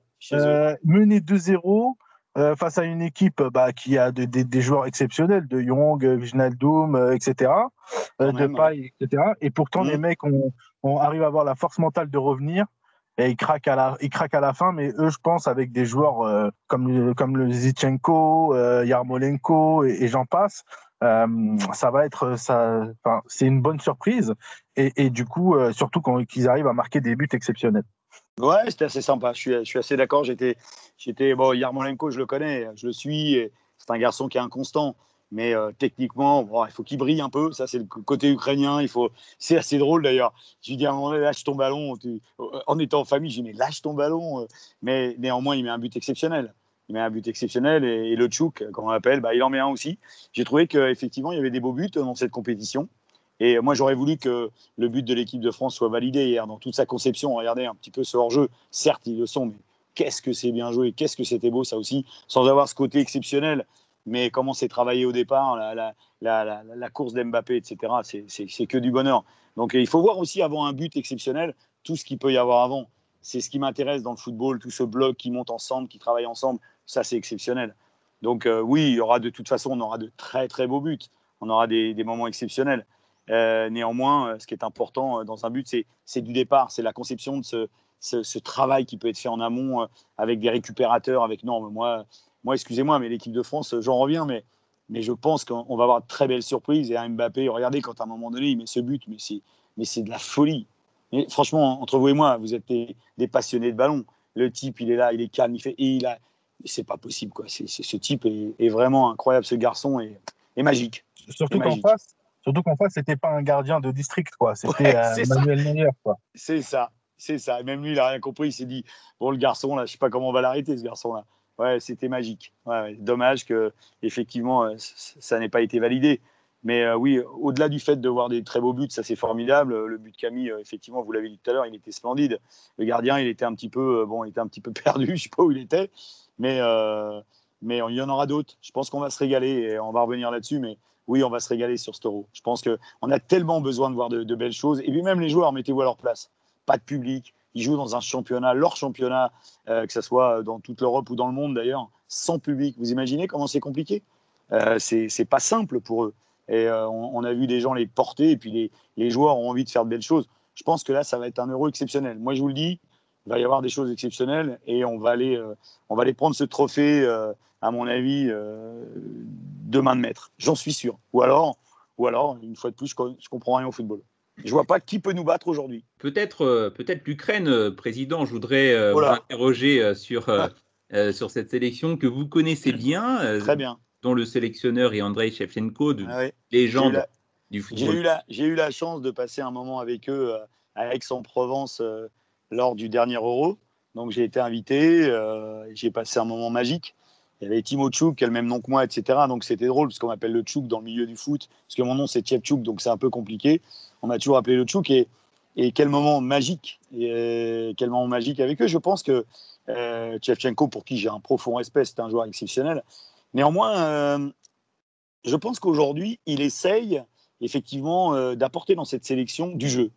mené 2-0. Euh, face à une équipe bah, qui a des joueurs exceptionnels, de Young, Wijnaldum, euh, etc., euh, de Paille, etc. Et pourtant, mm. les mecs on, arrive à avoir la force mentale de revenir et ils craquent à la, ils craquent à la fin. Mais eux, je pense, avec des joueurs comme, comme le Zichenko, Yarmolenko et, j'en passe, ça va être, c'est une bonne surprise. Et, et du coup, surtout quand ils arrivent à marquer des buts exceptionnels. Ouais, c'était assez sympa. Je suis, je suis assez d'accord. J'étais, j'étais bon. Yarmolenko, je le connais, je le suis. C'est un garçon qui est inconstant, mais euh, techniquement, bon, il faut qu'il brille un peu. Ça, c'est le côté ukrainien. Il faut. C'est assez drôle d'ailleurs. Je lui dis à un moment lâche ton ballon. En étant en famille, je dis mais lâche ton ballon. Mais néanmoins, il met un but exceptionnel. Il met un but exceptionnel et, le Tchouk, comme on l'appelle, bah, il en met un aussi. J'ai trouvé qu'effectivement, il y avait des beaux buts dans cette compétition. Et moi, j'aurais voulu que le but de l'équipe de France soit validé hier dans toute sa conception. Regardez un petit peu ce hors-jeu. Certes, ils le sont, mais qu'est-ce que c'est bien joué, qu'est-ce que c'était beau, ça aussi, sans avoir ce côté exceptionnel. Mais comment c'est travaillé au départ, la, course d'Mbappé, etc., c'est que du bonheur. Donc il faut voir aussi avant un but exceptionnel tout ce qu'il peut y avoir avant. C'est ce qui m'intéresse dans le football, tout ce bloc qui monte ensemble, qui travaille ensemble, ça c'est exceptionnel. Donc euh, oui, il y aura de toute façon, on aura de très très beaux buts, on aura des moments exceptionnels. Euh, néanmoins, euh, ce qui est important euh, dans un but, c'est du départ, c'est la conception de ce, ce, travail qui peut être fait en amont avec des récupérateurs, avec non, moi, moi excusez-moi, mais l'équipe de France, j'en reviens, mais, mais je pense qu'on va avoir de très belles surprises. Et un Mbappé, regardez, quand à un moment donné, il met ce but, mais c'est, mais c'est de la folie. Mais franchement, entre vous et moi, vous êtes des, passionnés de ballon. Le type, il est là, il est calme, il fait, et il a, c'est pas possible, quoi. C'est, ce type est, vraiment incroyable, ce garçon est, est magique. Surtout qu'en face, Surtout qu'en face, c'était pas un gardien de district, quoi. C'était euh, Manuel Neuer, quoi. C'est ça, c'est ça. même lui, il a rien compris. Il s'est dit, bon, le garçon, là, je sais pas comment on va l'arrêter, ce garçon-là. Ouais, c'était magique. Ouais, Dommage que, effectivement, euh, ça n'ait pas été validé. Mais euh, oui, au-delà du fait de voir des très beaux buts, ça c'est formidable. Le but de Camille, effectivement, vous l'avez dit tout à l'heure, il était splendide. Le gardien, il était un petit peu, bon, il était un petit peu perdu, je sais pas où il était, mais mais il y en aura d'autres. Je pense qu'on va se régaler et on va revenir là-dessus. Mais oui, on va se régaler sur euro. Je pense qu'on a tellement besoin de voir de, belles choses. Et puis même les joueurs, mettez-vous à leur place. Pas de public. Ils jouent dans un championnat, leur championnat, euh, que ce soit dans toute l'Europe ou dans le monde d'ailleurs, sans public. Vous imaginez comment c'est compliqué? Euh, C'est pas simple pour eux. Et euh, on, a vu des gens les porter et puis les, les, joueurs ont envie de faire de belles choses. Je pense que là, ça va être un euro exceptionnel. Moi, je vous le dis, il va y avoir des choses exceptionnelles et on va aller, euh, on va aller prendre ce trophée, euh, à mon avis, euh, demain de maître. J'en suis sûr. Ou alors, ou alors, une fois de plus, je, ne comprends rien au football. Je vois pas qui peut nous battre aujourd'hui. Peut-être, peut-être l'Ukraine, président. Je voudrais vous interroger sur sur cette sélection que vous connaissez bien. Très bien. Dont le sélectionneur est Andrei Shevchenko, de ah légende du football. J'ai eu, la, j'ai eu la chance de passer un moment avec eux à Aix-en-Provence lors du dernier Euro. Donc j'ai été invité, euh, j'ai passé un moment magique. Il y avait Timo Tchouk, qui a le même nom que moi, etc. Donc c'était drôle, parce qu'on m'appelle le Tchouk dans le milieu du foot, parce que mon nom c'est Tchouk, donc c'est un peu compliqué. On m'a toujours appelé le Tchouk, et, et quel moment magique, et euh, quel moment magique avec eux. Je pense que euh, pour qui j'ai un profond respect, c'est un joueur exceptionnel. Néanmoins, euh, je pense qu'aujourd'hui, il essaye effectivement d'apporter dans cette sélection du jeu.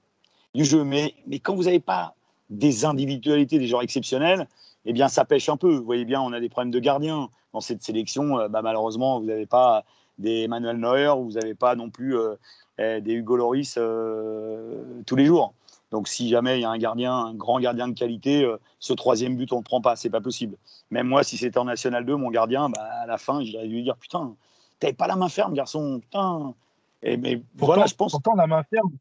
Du jeu. Mais, mais quand vous n'avez pas des individualités, des joueurs exceptionnels, eh bien, ça pêche un peu. Vous voyez bien, on a des problèmes de gardiens dans cette sélection. Euh, bah, malheureusement, vous n'avez pas des Emmanuel Neuer, vous n'avez pas non plus euh, eh, des Hugo Loris euh, tous les jours. Donc, si jamais il y a un gardien, un grand gardien de qualité, ce troisième but, on ne le prend pas, c'est pas possible. Même moi, si c'était en National 2, mon gardien, bah, à la fin, j'irais lui dire Putain, t'avais pas la main ferme, garçon, putain. Et, mais voilà, je pense. Pourtant, la main ferme,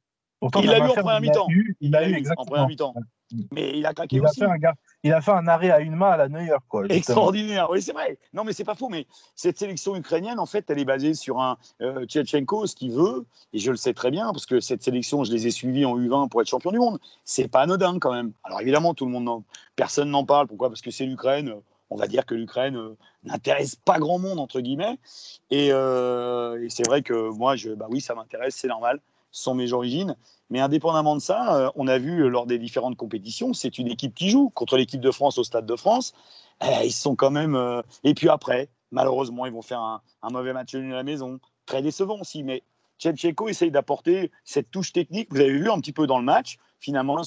il l'a eu en première mi-temps. Il l'a eu en première mi-temps. Mais il a craqué il aussi. A fait un, il a fait un arrêt à une main à la Neuer. Quoi, Extraordinaire, oui, c'est vrai. Non, mais c'est pas faux. Mais cette sélection ukrainienne, en fait, elle est basée sur un euh, Tchetchenko, ce qu'il veut. Et je le sais très bien, parce que cette sélection, je les ai suivis en U20 pour être champion du monde. C'est pas anodin quand même. Alors évidemment, tout le monde personne n'en parle. Pourquoi? Parce que c'est l'Ukraine. On va dire que l'Ukraine euh, n'intéresse pas grand monde, entre guillemets. Et, euh, et c'est vrai que moi, je, bah oui, ça m'intéresse, c'est normal. Sont mes origines. Mais indépendamment de ça, euh, on a vu lors des différentes compétitions, c'est une équipe qui joue contre l'équipe de France au Stade de France. Eh, ils sont quand même. Euh, et puis après, Malheureusement, ils vont faire un, mauvais match à la maison. Très décevant aussi, mais Tchetcheko essaye d'apporter cette touche technique. Vous avez vu un petit peu dans le match. Finalement,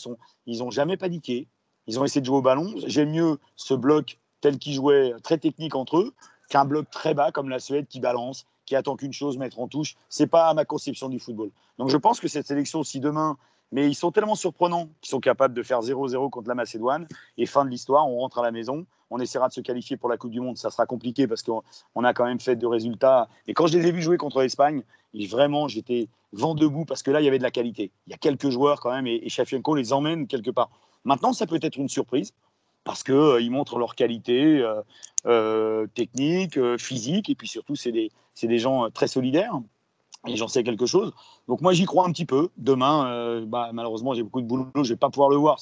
ils n'ont jamais paniqué. Ils ont essayé de jouer au ballon. J'aime mieux ce bloc tel qu'ils jouaient, très technique entre eux, qu'un bloc très bas comme la Suède qui balance, qui attend qu'une chose, mettre en touche. C'est pas ma conception du football. Donc je pense que cette sélection, si demain, mais ils sont tellement surprenants qu'ils sont capables de faire 0-0 contre la Macédoine et fin de l'histoire, on rentre à la maison, on essaiera de se qualifier pour la Coupe du Monde. Ça sera compliqué parce qu'on a quand même fait de résultats. Et quand je les ai vus jouer contre l'Espagne, vraiment, j'étais vent debout parce que là, il y avait de la qualité. Il y a quelques joueurs quand même et, et les emmène quelque part. Maintenant, ça peut être une surprise parce qu'ils euh, montrent leur qualité euh, euh, technique, physique, et puis surtout, c'est des, des, gens très solidaires. Et j'en sais quelque chose. Donc moi, j'y crois un petit peu. Demain, bah, malheureusement, j'ai beaucoup de boulot, je ne vais pas pouvoir le voir.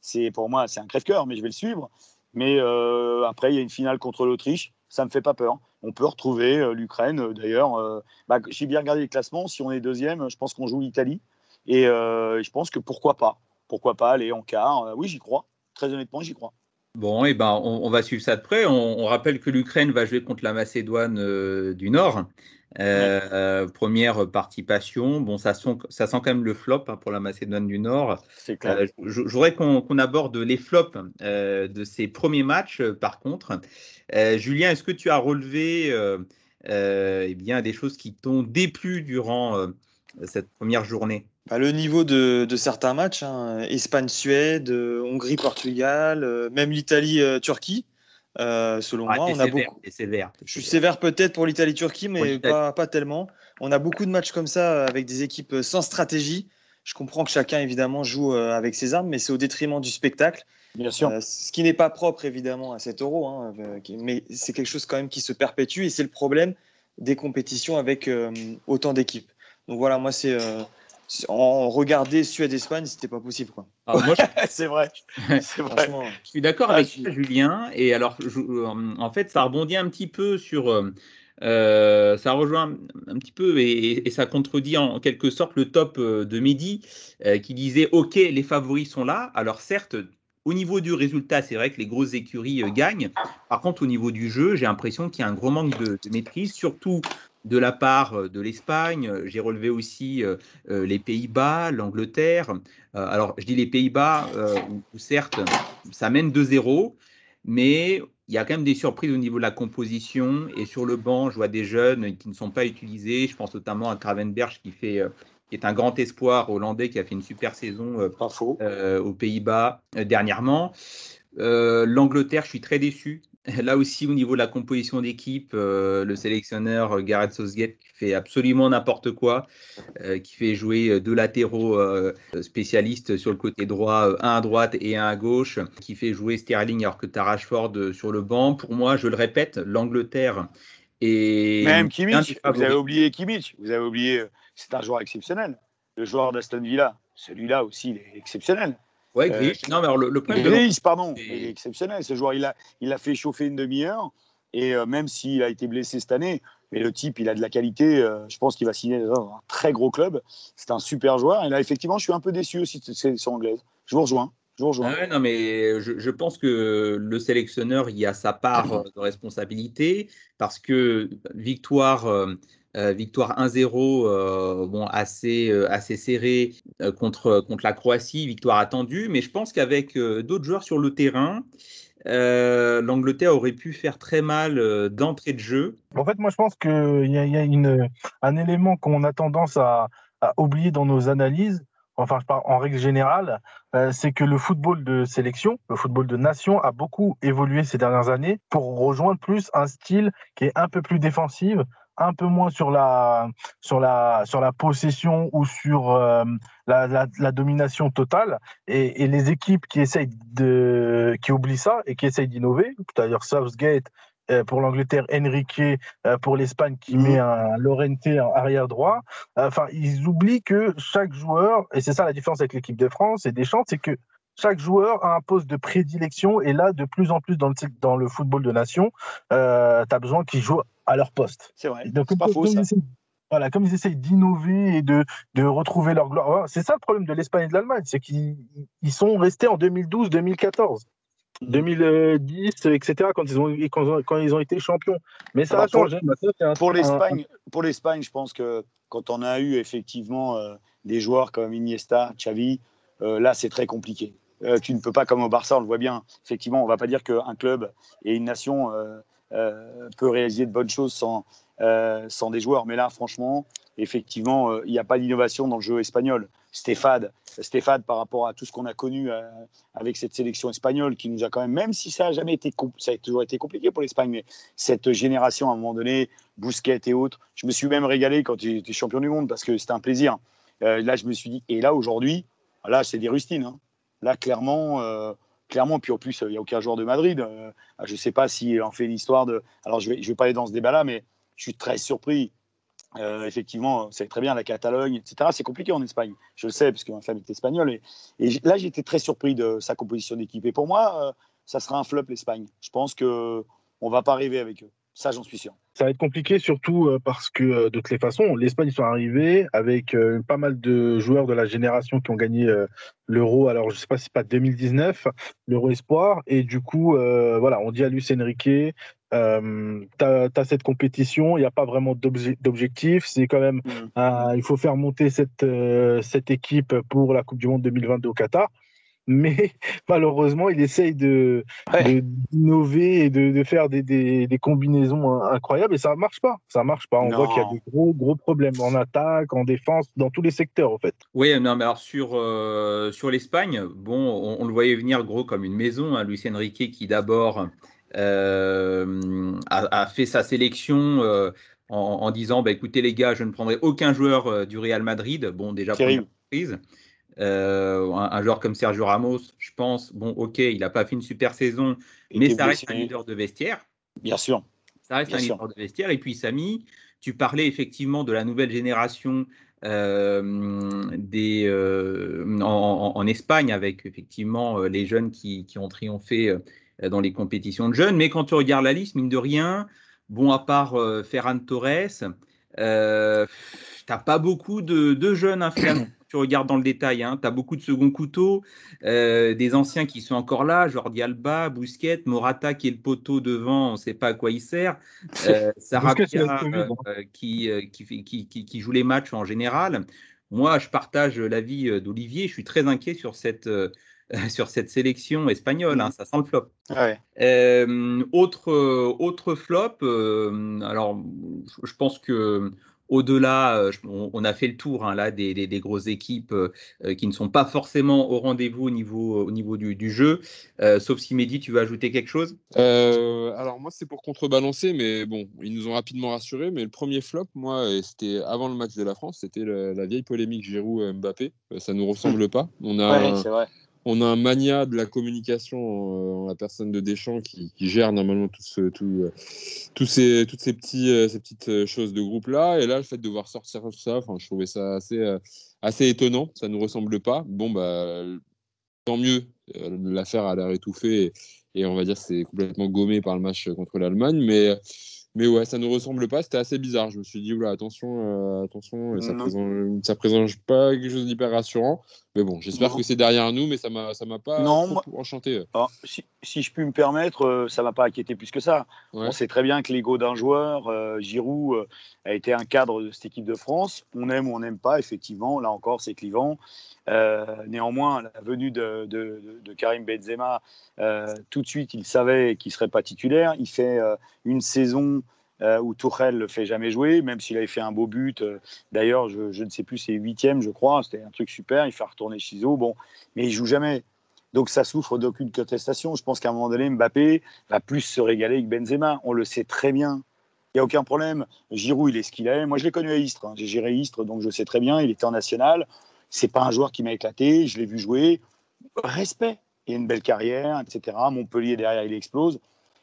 C'est pour moi, c'est un crève-cœur, mais je vais le suivre. Mais après, il y a une finale contre l'Autriche. Ça ne me fait pas peur. On peut retrouver l'Ukraine. D'ailleurs, bah, j'ai bien regardé le classement. Si on est deuxième, je pense qu'on joue l'Italie. Et je pense que pourquoi pas Pourquoi pas aller en quart Oui, j'y crois. Très honnêtement, j'y crois. Bon, et eh ben, on, va suivre ça de près. On, rappelle que l'Ukraine va jouer contre la Macédoine euh, du Nord. Euh, première participation. Bon, ça sent, ça sent quand même le flop hein, pour la Macédoine du Nord. C'est clair. Euh, je, voudrais qu'on aborde les flops de ces premiers matchs, par contre. Julien, est-ce que tu as relevé eh bien, des choses qui t'ont déplu durant cette première journée? Bah, le niveau de, certains matchs, hein, Espagne-Suède, euh, Hongrie-Portugal, euh, même l'Italie-Turquie, euh, selon moi, on a beaucoup. Sévère, Je suis sévère peut-être pour l'Italie-Turquie, mais pas, pas, tellement. On a beaucoup de matchs comme ça avec des équipes sans stratégie. Je comprends que chacun évidemment joue avec ses armes, mais c'est au détriment du spectacle. Bien sûr. ce qui n'est pas propre évidemment à cet euro, hein, mais c'est quelque chose quand même qui se perpétue et c'est le problème des compétitions avec autant d'équipes. Donc voilà, moi c'est en regarder Suède-Espagne, c'était pas possible. Quoi. Ah, c'est vrai. vrai. Je suis d'accord avec ah, Julien. Et alors, euh, en fait, ça rebondit un petit peu sur. Euh, euh, ça rejoint un petit peu et, ça contredit en quelque sorte le top de Mehdi qui disait Ok, les favoris sont là. Alors, certes, au niveau du résultat, c'est vrai que les grosses écuries gagnent. Par contre, au niveau du jeu, j'ai l'impression qu'il y a un gros manque de, de maîtrise, surtout de la part euh, de l'Espagne. J'ai relevé aussi euh, euh, les Pays-Bas, l'Angleterre. alors, je dis les Pays-Bas, où, certes, ça mène 2-0, mais il y a quand même des surprises au niveau de la composition. Et sur le banc, je vois des jeunes qui ne sont pas utilisés. Je pense notamment à Kravenberg qui fait qui est un grand espoir hollandais qui a fait une super saison aux Pays-Bas dernièrement. L'Angleterre, je suis très déçu Là aussi, au niveau de la composition d'équipe, euh, le sélectionneur euh, Gareth Southgate qui fait absolument n'importe quoi, euh, qui fait jouer deux latéraux spécialistes sur le côté droit, un à droite et un à gauche, qui fait jouer Sterling alors que tu Rashford sur le banc. Pour moi, je le répète, l'Angleterre est. Même Kimmich, vous avez oublié Kimmich, vous avez oublié, c'est un joueur exceptionnel. Le joueur d'Aston Villa, celui-là aussi, il est exceptionnel. Ouais, euh, non, mais le, problème. pardon. Il est exceptionnel. Ce joueur, il a, il a fait chauffer une demi-heure. Et euh, même s'il a été blessé cette année, mais le type, il a de la qualité. Euh, je pense qu'il va signer dans un très gros club. C'est un super joueur. Et là, effectivement, je suis un peu déçu aussi de cette sélection anglaise. Je vous rejoins. Je vous rejoins. Ah non, mais je, je, pense que le sélectionneur, il a sa part de responsabilité parce que victoire euh, victoire 1-0, euh, bon, assez, euh, assez serré contre, contre la Croatie, victoire attendue. Mais je pense qu'avec d'autres joueurs sur le terrain, l'Angleterre aurait pu faire très mal d'entrée de jeu. En fait, moi, je pense qu'il y a, y a une, un élément qu'on a tendance à, à, oublier dans nos analyses, enfin, je parle en règle générale, c'est que le football de sélection, le football de nation a beaucoup évolué ces dernières années pour rejoindre plus un style qui est un peu plus défensif, un peu moins sur la, sur la, sur la possession ou sur euh, la, la, domination totale. Et, et, les équipes qui essayent de, qui oublient ça et qui essayent d'innover, c'est-à-dire Southgate euh, pour l'Angleterre, Enrique euh, pour l'Espagne qui mhm. met un Lorente en arrière droit. Enfin, ils oublient que chaque joueur, et c'est ça la différence avec l'équipe de France et des Deschamps, c'est que chaque joueur a un poste de prédilection et là, de plus en plus dans le, dans le football de nation, euh, tu as besoin qu'ils jouent à leur poste. C'est vrai. Donc, pas faux, ça. voilà, comme ils essayent d'innover et de, de, retrouver leur gloire. C'est ça le problème de l'Espagne et de l'Allemagne, c'est qu'ils sont restés en 2012-2014. 2010, etc., quand ils ont, quand, ils ont été champions. Mais ça a changé. Pour l'Espagne, pour l'Espagne, je pense que quand on a eu effectivement euh, des joueurs comme Iniesta, Xavi, euh, là, c'est très compliqué. Euh, tu ne peux pas, comme au Barça, on le voit bien. Effectivement, on ne va pas dire qu'un club et une nation peut réaliser de bonnes choses sans, sans des joueurs. Mais là, franchement, effectivement, il n'y a pas d'innovation dans le jeu espagnol. Stéphane, Stéphane par rapport à tout ce qu'on a connu euh, avec cette sélection espagnole qui nous a quand même, même si ça a jamais été, ça a toujours été compliqué pour l'Espagne, mais cette génération à un moment donné, Bousquet et autres, je me suis même régalé quand il était champion du monde parce que c'était un plaisir. Euh, là, je me suis dit, et là aujourd'hui, là c'est des rustines. Hein. Là, clairement, euh, clairement, puis en plus, il n'y a aucun joueur de Madrid. je ne sais pas s'il en fait l'histoire de. Alors, je ne vais, pas aller dans ce débat-là, mais je suis très surpris euh, effectivement, c'est très bien la Catalogne, etc. C'est compliqué en Espagne. Je le sais, parce que ma femme est espagnole. Et, là, j'étais très surpris de sa composition d'équipe. Et pour moi, euh, ça sera un flop l'Espagne. Je pense qu'on ne va pas arriver avec eux. Ça, j'en suis sûr. Ça va être compliqué, surtout euh, parce que de toutes les façons, l'Espagne sont arrivés avec pas mal de joueurs de la génération qui ont gagné l'Euro. Alors, je ne sais pas si c'est pas 2019, l'Euro Espoir. Et du coup, voilà, on dit à Luis Enrique, euh, tu as, cette compétition, il n'y a pas vraiment d'objectif. C'est quand même, mm. il faut faire monter cette, euh, cette équipe pour la Coupe du Monde 2022 au Qatar. Mais malheureusement, il essaye de, d'innover et de, de faire des, des, des, combinaisons incroyables et ça ne marche pas. Ça marche pas. On voit qu'il y a des gros, gros problèmes en attaque, en défense, dans tous les secteurs en fait. Oui, non, mais alors sur, euh, sur l'Espagne, bon, on, le voyait venir gros comme une maison. Hein, Luis Enrique qui d'abord euh, a, fait sa sélection euh, en, disant bah, écoutez les gars, je ne prendrai aucun joueur du Real Madrid. Bon, déjà pour une prise. un, joueur comme Sergio Ramos, je pense, bon, ok, il n'a pas fait une super saison, mais ça reste un leader de vestiaire. Bien sûr. Ça reste un leader de vestiaire. Et puis, Samy, tu parlais effectivement de la nouvelle génération des, en, Espagne avec effectivement les jeunes qui, qui ont triomphé euh, dans les compétitions de jeunes. Mais quand tu regardes la liste, mine de rien, bon, à part euh, Ferran Torres, euh, tu n'as pas beaucoup de, jeunes influents. Tu regardes dans le détail, hein, tu as beaucoup de second couteaux, des anciens qui sont encore là, Jordi Alba, Bousquet, Morata qui est le poteau devant, on ne sait pas à quoi il sert, Sarabia qui, qui, qui, qui, joue les matchs en général. Moi, je partage l'avis d'Olivier, je suis très inquiet sur cette, sur cette sélection espagnole, hein, ça sent le flop. Euh, autre, autre flop, euh, alors je pense que au-delà, euh, on a fait le tour hein, là des, des, grosses équipes qui ne sont pas forcément au rendez-vous au niveau, au niveau du, du jeu. sauf si Mehdi, tu veux ajouter quelque chose? Alors moi, c'est pour contrebalancer, mais bon, ils nous ont rapidement rassurés. Mais le premier flop, moi, c'était avant le match de la France, c'était la, vieille polémique Giroud-Mbappé. Ça nous ressemble pas. On a, c'est vrai on a un mania de la communication en, la personne de Deschamps qui, gère normalement tout euh, ces, toutes ces, euh, petites euh, choses de groupe là. Et là, le fait de voir sortir ça, je trouvais ça assez, assez étonnant. Ça ne nous ressemble pas. Bon, bah, tant mieux. L'affaire a l'air étouffée et, et, on va dire c'est complètement gommé par le match contre l'Allemagne. Mais mais ouais, ça ne ressemble pas. C'était assez bizarre. Je me suis dit, oula, attention, euh, attention, ça présente, ça présente pas quelque chose d'hyper rassurant. Mais bon, j'espère que c'est derrière nous, mais ça m'a, ça m'a pas non, enchanté. si, je puis me permettre, euh, ça m'a pas inquiété plus que ça. On sait très bien que l'ego d'un joueur, euh, Giroud, a été un cadre de cette équipe de France. On aime ou on n'aime pas, effectivement. Là encore, c'est clivant. Euh, néanmoins, la venue de, Karim Benzema, euh, tout de suite, il savait qu'il ne serait pas titulaire. Il fait euh, une saison où Tourelle ne le fait jamais jouer, même s'il avait fait un beau but. D'ailleurs, je, ne sais plus, c'est huitième, je crois. C'était un truc super. Il fait retourner Chizo. Bon, mais il joue jamais. Donc ça souffre d'aucune contestation. Je pense qu'à un moment donné, Mbappé va plus se régaler que Benzema. On le sait très bien. Il n'y a aucun problème. Giroud, il est ce qu'il est. Moi, je l'ai connu à Istres. Hein. J'ai géré Istres, donc je sais très bien. Il était en national. C'est pas un joueur qui m'a éclaté, je l'ai vu jouer. Respect. Il a une belle carrière, etc. Montpellier derrière, il explose.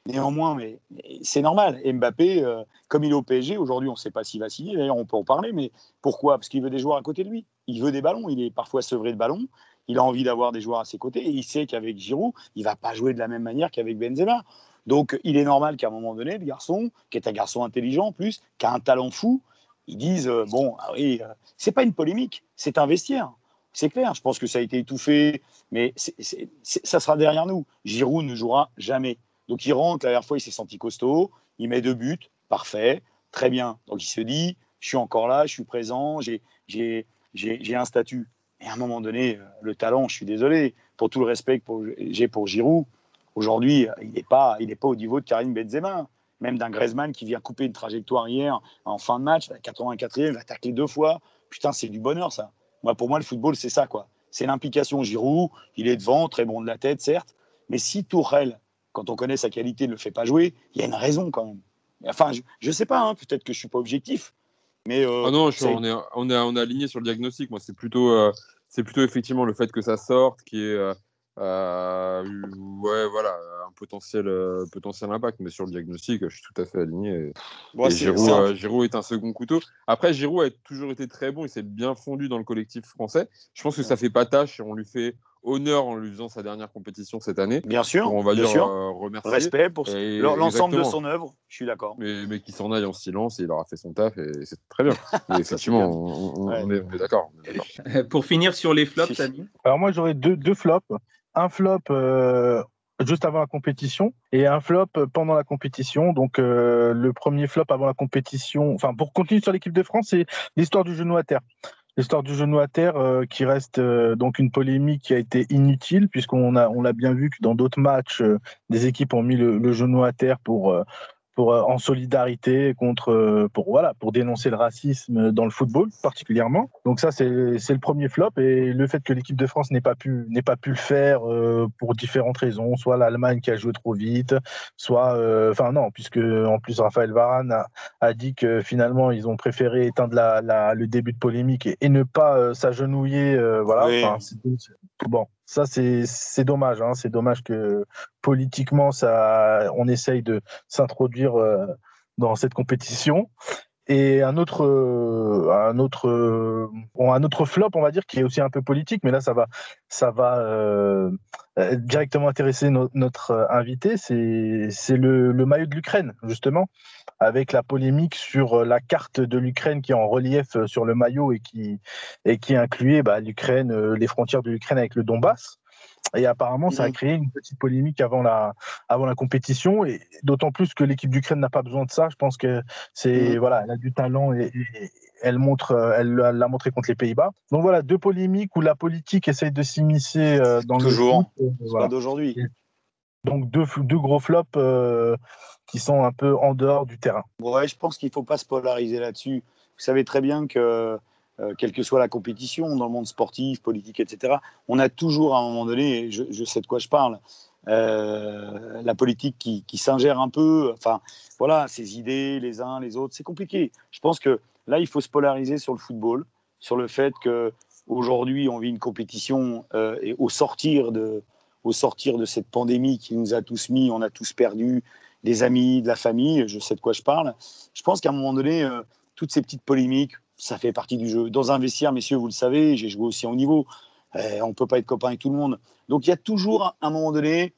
Néanmoins, mais c'est normal. Mbappé, euh, comme il est au PSG, aujourd'hui, on ne sait pas s'il va signer. D'ailleurs, on peut en parler. Mais pourquoi? Parce qu'il veut des joueurs à côté de lui. Il veut des ballons. Il est parfois sevré de ballons. Il a envie d'avoir des joueurs à ses côtés. Et il sait qu'avec Giroud, il va pas jouer de la même manière qu'avec Benzema. Donc, il est normal qu'à un moment donné, le garçon, qui est un garçon intelligent en plus, qui a un talent fou, ils disent euh, bon, ah oui, euh, c'est pas une polémique, c'est un vestiaire. C'est clair, je pense que ça a été étouffé, mais ça sera derrière nous. Giroud ne jouera jamais. Donc il rentre, la dernière fois, il s'est senti costaud, il met deux buts, parfait, très bien. Donc il se dit, je suis encore là, je suis présent, j'ai un statut. Et à un moment donné, euh, le talent, je suis désolé, pour tout le respect que j'ai pour Giroud, aujourd'hui, il n'est pas, pas au niveau de Karim Benzema même d'un Griezmann qui vient couper une trajectoire hier en fin de match, à 84e, il va tacler deux fois. Putain, c'est du bonheur ça. Moi, pour moi, le football, c'est ça quoi. C'est l'implication. Giroud, il est devant, très bon de la tête, certes. Mais si Tourelle, quand on connaît sa qualité, ne le fait pas jouer, il y a une raison quand même. Enfin, je ne sais pas, hein, peut-être que je ne suis pas objectif. Mais euh, ah non, on, est, on, est, on est aligné sur le diagnostic. Moi, c'est plutôt, euh, c'est plutôt effectivement le fait que ça sorte qui est. Euh, ouais, voilà, un potentiel, potentiel impact, mais sur le diagnostic, je suis tout à fait aligné. Euh, Giroud, est un second couteau. Après, Giroud a toujours été très bon, il s'est bien fondu dans le collectif français. Je pense que ça fait pas tâche et on lui fait honneur en lui faisant sa dernière compétition cette année. Bien sûr, on va bien dire sûr. remercier. Respect pour l'ensemble de son œuvre, je suis d'accord. Mais, mais qui s'en aille en silence et il aura fait son taf et c'est très bien. effectivement, on, est, d'accord. Pour finir sur les flops, Samy Alors moi j'aurais deux, deux flops un flop euh, juste avant la compétition et un flop pendant la compétition. Donc euh, le premier flop avant la compétition, enfin pour continuer sur l'équipe de France, c'est l'histoire du genou à terre. L'histoire du genou à terre euh, qui reste donc une polémique qui a été inutile puisqu'on a l'a bien vu que dans d'autres matchs des équipes ont mis le genou à terre pour euh, en solidarité contre, euh, pour, voilà, pour dénoncer le racisme dans le football particulièrement. Donc ça, c'est le premier flop. Et le fait que l'équipe de France n'ait pas, pu, pas pu le faire euh, pour différentes raisons, soit l'Allemagne qui a joué trop vite, soit... Enfin non, puisque en plus Raphaël Varane a, dit que finalement, ils ont préféré éteindre la, le début de polémique et, ne pas s'agenouiller. voilà. bon, ça, c'est dommage. Hein. C'est dommage que politiquement, ça, on essaye de s'introduire euh, dans cette compétition. Et un autre, euh, un autre, euh, un autre flop, on va dire, qui est aussi un peu politique, mais là, ça va, ça va directement intéresser notre invité. C'est le, le, maillot de l'Ukraine, justement, avec la polémique sur la carte de l'Ukraine qui est en relief sur le maillot et qui, et qui incluait bah, l'Ukraine, les frontières de l'Ukraine avec le Donbass. Et apparemment, ça a créé une petite polémique avant la, avant la compétition, et d'autant plus que l'équipe d'Ukraine n'a pas besoin de ça. Je pense que c'est voilà, elle a du talent et, elle montre, elle l'a montré contre les Pays-Bas. Donc voilà, deux polémiques où la politique essaye de s'immiscer euh, dans Toujours. le Toujours. Pas d'aujourd'hui. Donc deux, deux gros flops euh, qui sont un peu en dehors du terrain. Ouais, je pense qu'il ne faut pas se polariser là-dessus. Vous savez très bien que euh, quelle que soit la compétition, dans le monde sportif, politique, etc., on a toujours à un moment donné, je, sais de quoi je parle, euh, la politique qui, s'ingère un peu, enfin voilà, ses idées, les uns, les autres, c'est compliqué. Je pense que là, il faut se polariser sur le football, sur le fait que aujourd'hui, on vit une compétition euh, et au sortir de, au sortir de cette pandémie qui nous a tous mis, on a tous perdu des amis, de la famille, je sais de quoi je parle. Je pense qu'à un moment donné, toutes ces petites polémiques, ça fait partie du jeu. Dans un vestiaire, messieurs, vous le savez, j'ai joué aussi au niveau. Eh, on ne peut pas être copain avec tout le monde. Donc il y a toujours, à un moment donné,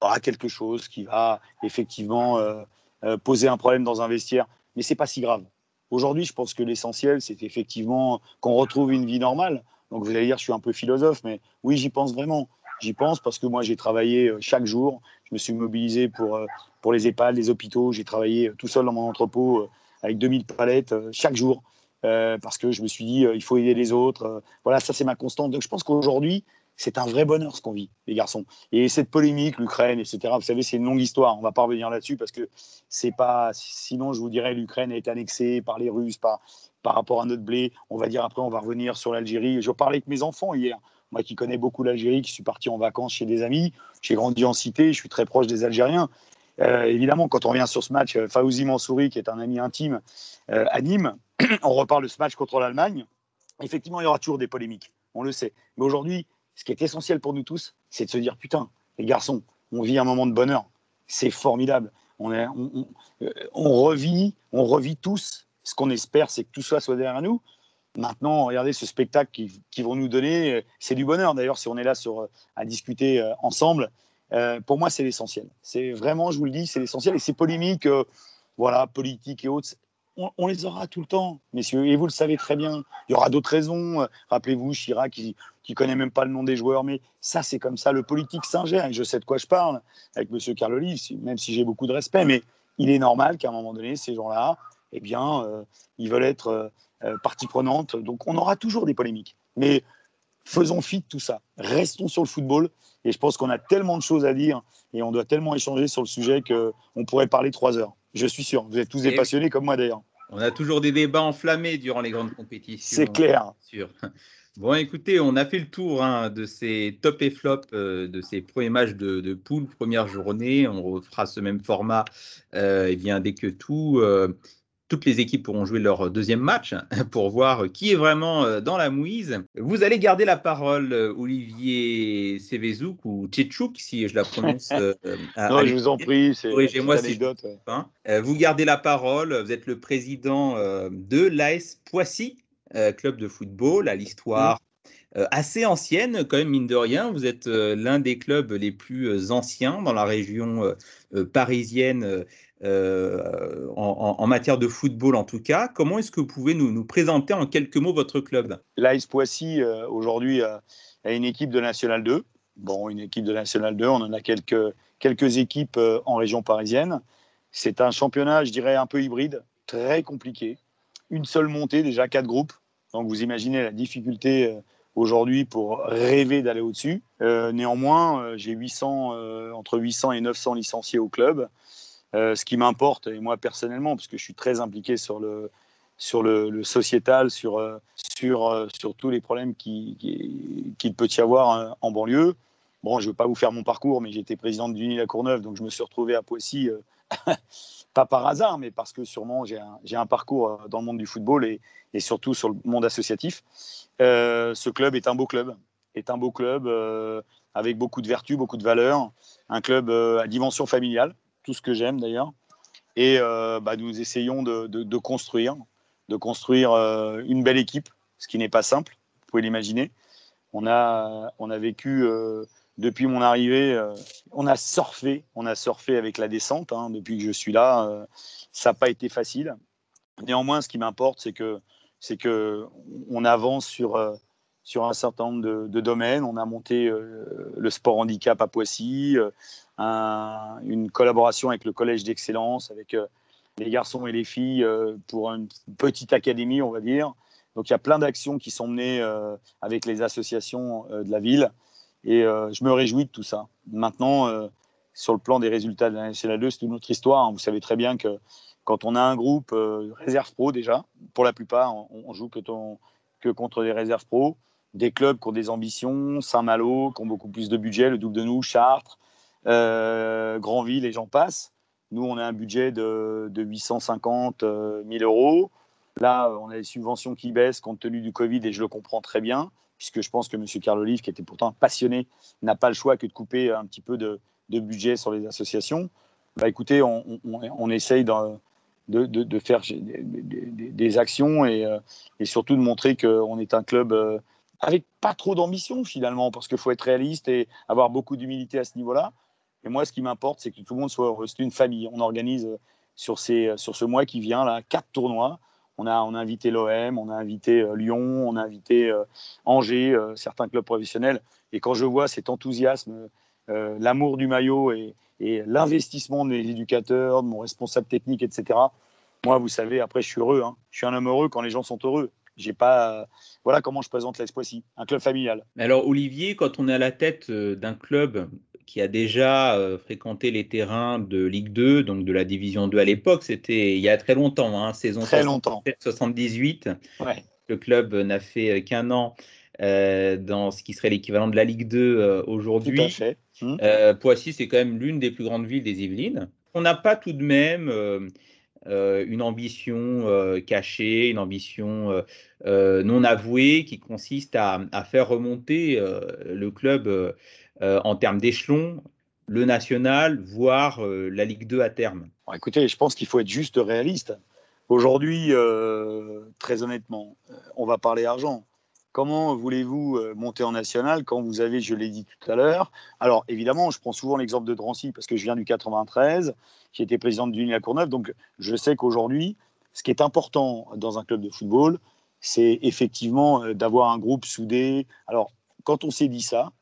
ah, quelque chose qui va effectivement euh, euh, poser un problème dans un vestiaire. Mais c'est pas si grave. Aujourd'hui, je pense que l'essentiel, c'est effectivement qu'on retrouve une vie normale. Donc vous allez dire, je suis un peu philosophe, mais oui, j'y pense vraiment. J'y pense parce que moi, j'ai travaillé euh, chaque jour. Je me suis mobilisé pour, pour les EHPAD, les hôpitaux. J'ai travaillé tout seul dans mon entrepôt avec 2000 palettes chaque jour. Euh, parce que je me suis dit, euh, il faut aider les autres. Euh, voilà, ça c'est ma constante. Donc je pense qu'aujourd'hui, c'est un vrai bonheur ce qu'on vit, les garçons. Et cette polémique, l'Ukraine, etc., vous savez, c'est une longue histoire. On ne va pas revenir là-dessus parce que c'est pas. Sinon, je vous dirais, l'Ukraine été annexée par les Russes, par, par rapport à notre blé. On va dire après, on va revenir sur l'Algérie. Je parlais avec mes enfants hier. Moi qui connais beaucoup l'Algérie, qui suis parti en vacances chez des amis, j'ai grandi en cité, je suis très proche des Algériens. Évidemment, quand on revient sur ce match, Faouzi Mansouri, qui est un ami intime, à Nîmes, on reparle de ce match contre l'Allemagne. Effectivement, il y aura toujours des polémiques, on le sait. Mais aujourd'hui, ce qui est essentiel pour nous tous, c'est de se dire putain, les garçons, on vit un moment de bonheur. C'est formidable. On, on, revit, on revit tous. Ce qu'on espère, c'est que tout ça soit derrière nous. Maintenant, regardez ce spectacle qu'ils vont nous donner. C'est du bonheur. D'ailleurs, si on est là à discuter euh, ensemble, euh, pour moi, c'est l'essentiel. C'est vraiment, je vous le dis, c'est l'essentiel. Et ces polémiques, euh, voilà, politiques et autres, on, les aura tout le temps, messieurs, et vous le savez très bien. Il y aura d'autres raisons. Rappelez-vous, Chirac qui, qui connaît même pas le nom des joueurs, mais ça, c'est comme ça. Le politique s'ingère, et je sais de quoi je parle avec M. Carloli, même si j'ai beaucoup de respect, mais il est normal qu'à un moment donné, ces gens-là, eh bien, euh, ils veulent être euh, euh, partie prenante. Donc, on aura toujours des polémiques. Mais faisons fi de tout ça. Restons sur le football. Et je pense qu'on a tellement de choses à dire et on doit tellement échanger sur le sujet qu'on pourrait parler trois heures. Je suis sûr. Vous êtes tous des passionnés comme moi d'ailleurs. On a toujours des débats enflammés durant les grandes compétitions. C'est clair. Sûr. Bon, écoutez, on a fait le tour hein, de ces top et flop, euh, de ces premiers matchs de, de, poule, première journée. On refera ce même format euh, eh bien, dès que tout, euh, toutes les équipes pourront jouer leur deuxième match pour voir qui est vraiment euh, dans la mouise. Vous allez garder la parole, euh, Olivier Sevezouk ou Tchetchouk, si je la prononce. Euh, non, je vous en prie, c'est une anecdote. vous gardez la parole, vous êtes le président de l'AS Poissy, club de football, à l'histoire assez ancienne, quand même, mine de rien. Vous êtes l'un des clubs les plus anciens dans la région parisienne euh, en, matière de football en tout cas. Comment est-ce que vous pouvez nous, présenter en quelques mots votre club? L'AS Poissy, euh, aujourd'hui, a une équipe de National 2. Bon, une équipe de National 2, on en a quelques, quelques équipes euh, en région parisienne. C'est un championnat, je dirais, un peu hybride, très compliqué. Une seule montée, déjà quatre groupes. Donc vous imaginez la difficulté aujourd'hui pour rêver d'aller au-dessus. néanmoins, j'ai 800, entre 800 et 900 licenciés au club. Euh, ce qui m'importe, et moi personnellement, parce que je suis très impliqué sur le, sociétal, sur, euh, euh, sur tous les problèmes qu'il qui, peut y avoir en banlieue. Bon, je ne veux pas vous faire mon parcours, mais j'étais président de l'Uni La Courneuve, donc je me suis retrouvé à Poissy, pas par hasard, mais parce que sûrement j'ai un, parcours dans le monde du football et surtout sur le monde associatif. ce club est un beau club, est un beau club avec beaucoup de vertus, beaucoup de valeurs, un club à dimension familiale tout ce que j'aime d'ailleurs. Et euh, bah, nous essayons de, construire, de construire euh, une belle équipe, ce qui n'est pas simple, vous pouvez l'imaginer. On a, on a vécu, euh, depuis mon arrivée, on a surfé, on a surfé avec la descente, hein, depuis que je suis là. ça n'a pas été facile. Néanmoins, ce qui m'importe, c'est que, c'est que on avance sur, sur un certain nombre de, de domaines. On a monté le sport handicap à Poissy une collaboration avec le Collège d'Excellence, avec euh, les garçons et les filles euh, pour une petite académie, on va dire. Donc il y a plein d'actions qui sont menées euh, avec les associations de la ville et je me réjouis de tout ça. Maintenant, sur le plan des résultats de la Nationale 2, c'est une autre histoire. Vous savez très bien que quand on a un groupe réserve pro déjà, pour la plupart, on, joue que, que, contre des réserves pro, des clubs qui ont des ambitions, Saint-Malo, qui ont beaucoup plus de budget, le double de nous, Chartres, Grandville et j'en passe. Nous, on a un budget de, 850 000 euh, euros. Là, on a des subventions qui baissent compte tenu du Covid et je le comprends très bien, puisque je pense que M. Carl Olive, qui était pourtant passionné, n'a pas le choix que de couper un petit peu de, budget sur les associations. Bah, écoutez, on, essaye de, faire des, actions et, euh, et, surtout de montrer qu'on est un club avec pas trop d'ambition finalement, parce qu'il faut être réaliste et avoir beaucoup d'humilité à ce niveau-là. Et moi, ce qui m'importe, c'est que tout le monde soit heureux. C'est une famille. On organise euh, sur, ces, euh, sur ce mois qui vient, là, quatre tournois. On a, on a invité l'OM, on a invité euh, Lyon, on a invité Angers, certains clubs professionnels. Et quand je vois cet enthousiasme, l'amour du maillot et, et l'investissement des éducateurs, de mon responsable technique, etc., moi, vous savez, après, je suis heureux. Hein. Je suis un homme heureux quand les gens sont heureux. J'ai pas. Voilà comment je présente l'Espoissy, un club familial. Alors, Olivier, quand on est à la tête d'un club qui a déjà euh, fréquenté les terrains de Ligue 2, donc de la Division 2 à l'époque. C'était il y a très longtemps, hein, saison très 78. Le club n'a fait euh, qu'un an euh, dans ce qui serait l'équivalent de la Ligue 2 aujourd'hui. Mmh. Poissy, c'est quand même l'une des plus grandes villes des Yvelines. On n'a pas tout de même une ambition cachée, une ambition non avouée qui consiste à, à faire remonter le club en termes d'échelon, le national, voire euh, la Ligue 2 à terme Écoutez, je pense qu'il faut être juste réaliste. Aujourd'hui, euh, très honnêtement, on va parler argent. Comment voulez-vous monter en national quand vous avez, je l'ai dit tout à l'heure, alors évidemment, je prends souvent l'exemple de Drancy parce que je viens du 93, qui était président de l'Uni La Courneuve, donc je sais qu'aujourd'hui, ce qui est important dans un club de football, c'est effectivement euh, d'avoir un groupe soudé. Alors, quand on s'est dit ça,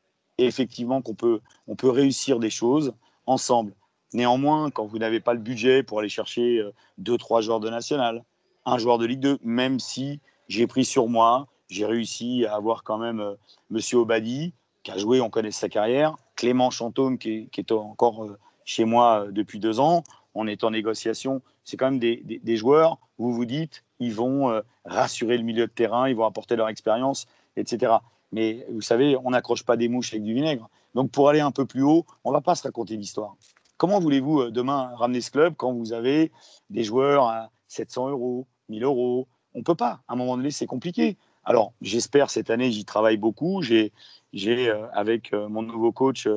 effectivement qu'on peut, on peut réussir des choses ensemble. Néanmoins, quand vous n'avez pas le budget pour aller chercher euh, deux, trois joueurs de national, un joueur de Ligue 2, même si j'ai pris sur moi, j'ai réussi à avoir quand même euh, Monsieur Obadi, qui a joué, on connaît sa carrière, Clément Chantôme, qui est, encore euh, chez moi depuis deux ans, on est en négociation. C'est quand même des, des, joueurs, vous vous dites, ils vont rassurer le milieu de terrain, ils vont apporter leur expérience, etc. Mais vous savez, on n'accroche pas des mouches avec du vinaigre. Donc pour aller un peu plus haut, on ne va pas se raconter d'histoire. Comment voulez-vous euh, demain ramener ce club quand vous avez des joueurs à 700 euros, 1000 euros? On ne peut pas. À un moment donné, c'est compliqué. Alors, j'espère cette année, j'y travaille beaucoup. J'ai, euh, avec euh, mon nouveau coach,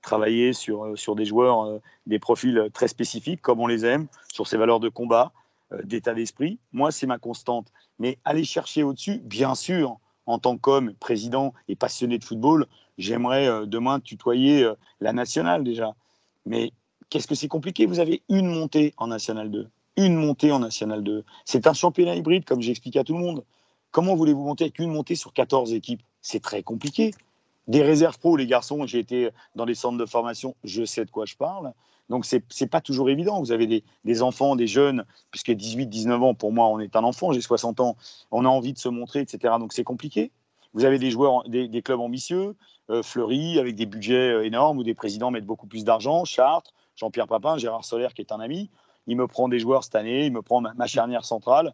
travaillé sur, sur des joueurs, des profils très spécifiques, comme on les aime, sur ces valeurs de combat, d'état d'esprit. Moi, c'est ma constante. Mais aller chercher au-dessus, bien sûr, en tant qu'homme, président et passionné de football, j'aimerais demain tutoyer la nationale déjà. Mais qu'est-ce que c'est compliqué? Vous avez une montée en National 2. Une montée en National 2. C'est un championnat hybride, comme j'explique à tout le monde. Comment voulez-vous monter avec une montée sur 14 équipes? C'est très compliqué. Des réserves pro, les garçons, j'ai été dans des centres de formation, je sais de quoi je parle. Donc, ce n'est pas toujours évident. Vous avez des, enfants, des jeunes, puisque 18, 19 ans, pour moi, on est un enfant, j'ai 60 ans, on a envie de se montrer, etc. Donc, c'est compliqué. Vous avez des joueurs, des, clubs ambitieux, euh, fleuris, avec des budgets euh, énormes, où des présidents mettent beaucoup plus d'argent. Chartres, Jean-Pierre Papin, Gérard Soler, qui est un ami, il me prend des joueurs cette année, il me prend ma, charnière centrale.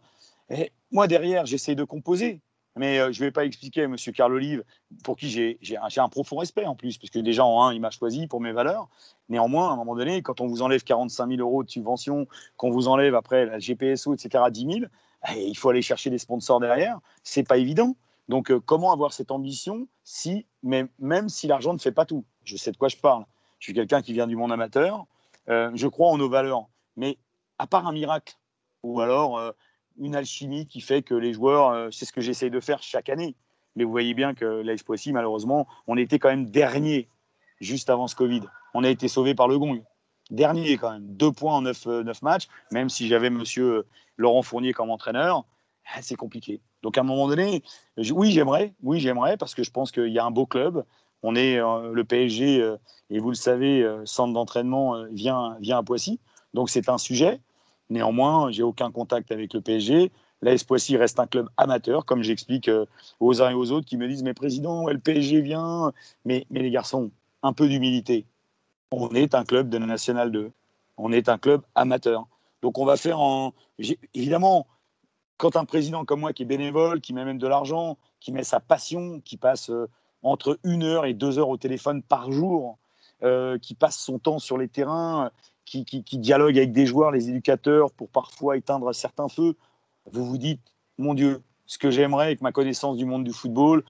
Et moi, derrière, j'essaie de composer. Mais euh, je ne vais pas expliquer à M. Carl Olive, pour qui j'ai un, profond respect en plus, puisque déjà en un, il m'a choisi pour mes valeurs. Néanmoins, à un moment donné, quand on vous enlève 45 000 euros de subvention, qu'on vous enlève après la GPSO, etc., 10 000, il faut aller chercher des sponsors derrière. C'est pas évident. Donc, euh, comment avoir cette ambition si, même, même si l'argent ne fait pas tout? Je sais de quoi je parle. Je suis quelqu'un qui vient du monde amateur. Euh, je crois en nos valeurs. Mais à part un miracle, ou alors une alchimie qui fait que les joueurs, c'est ce que j'essaye de faire chaque année. Mais vous voyez bien que l'AS Poissy, malheureusement, on était quand même dernier juste avant ce Covid. On a été sauvé par le gong. Dernier quand même. Deux points en neuf, neuf matchs, même si j'avais monsieur Laurent Fournier comme entraîneur. Ah, c'est compliqué. Donc à un moment donné, oui, j'aimerais, oui, j'aimerais, parce que je pense qu'il y a un beau club. On est euh, le PSG, euh, et vous le savez, euh, centre d'entraînement vient, vient à Poissy. Donc c'est un sujet. Néanmoins, j'ai aucun contact avec le PSG. L'AS Poissy reste un club amateur, comme j'explique aux uns et aux autres qui me disent Mais président, le PSG vient. Mais, mais les garçons, un peu d'humilité. On est un club de la National 2. On est un club amateur. Donc on va faire en. Évidemment, quand un président comme moi qui est bénévole, qui met même de l'argent, qui met sa passion, qui passe euh, entre une heure et deux heures au téléphone par jour, euh, qui passe son temps sur les terrains, qui, dialogue avec des joueurs, les éducateurs, pour parfois éteindre certains feux, vous vous dites, mon Dieu, ce que j'aimerais avec ma connaissance du monde du football,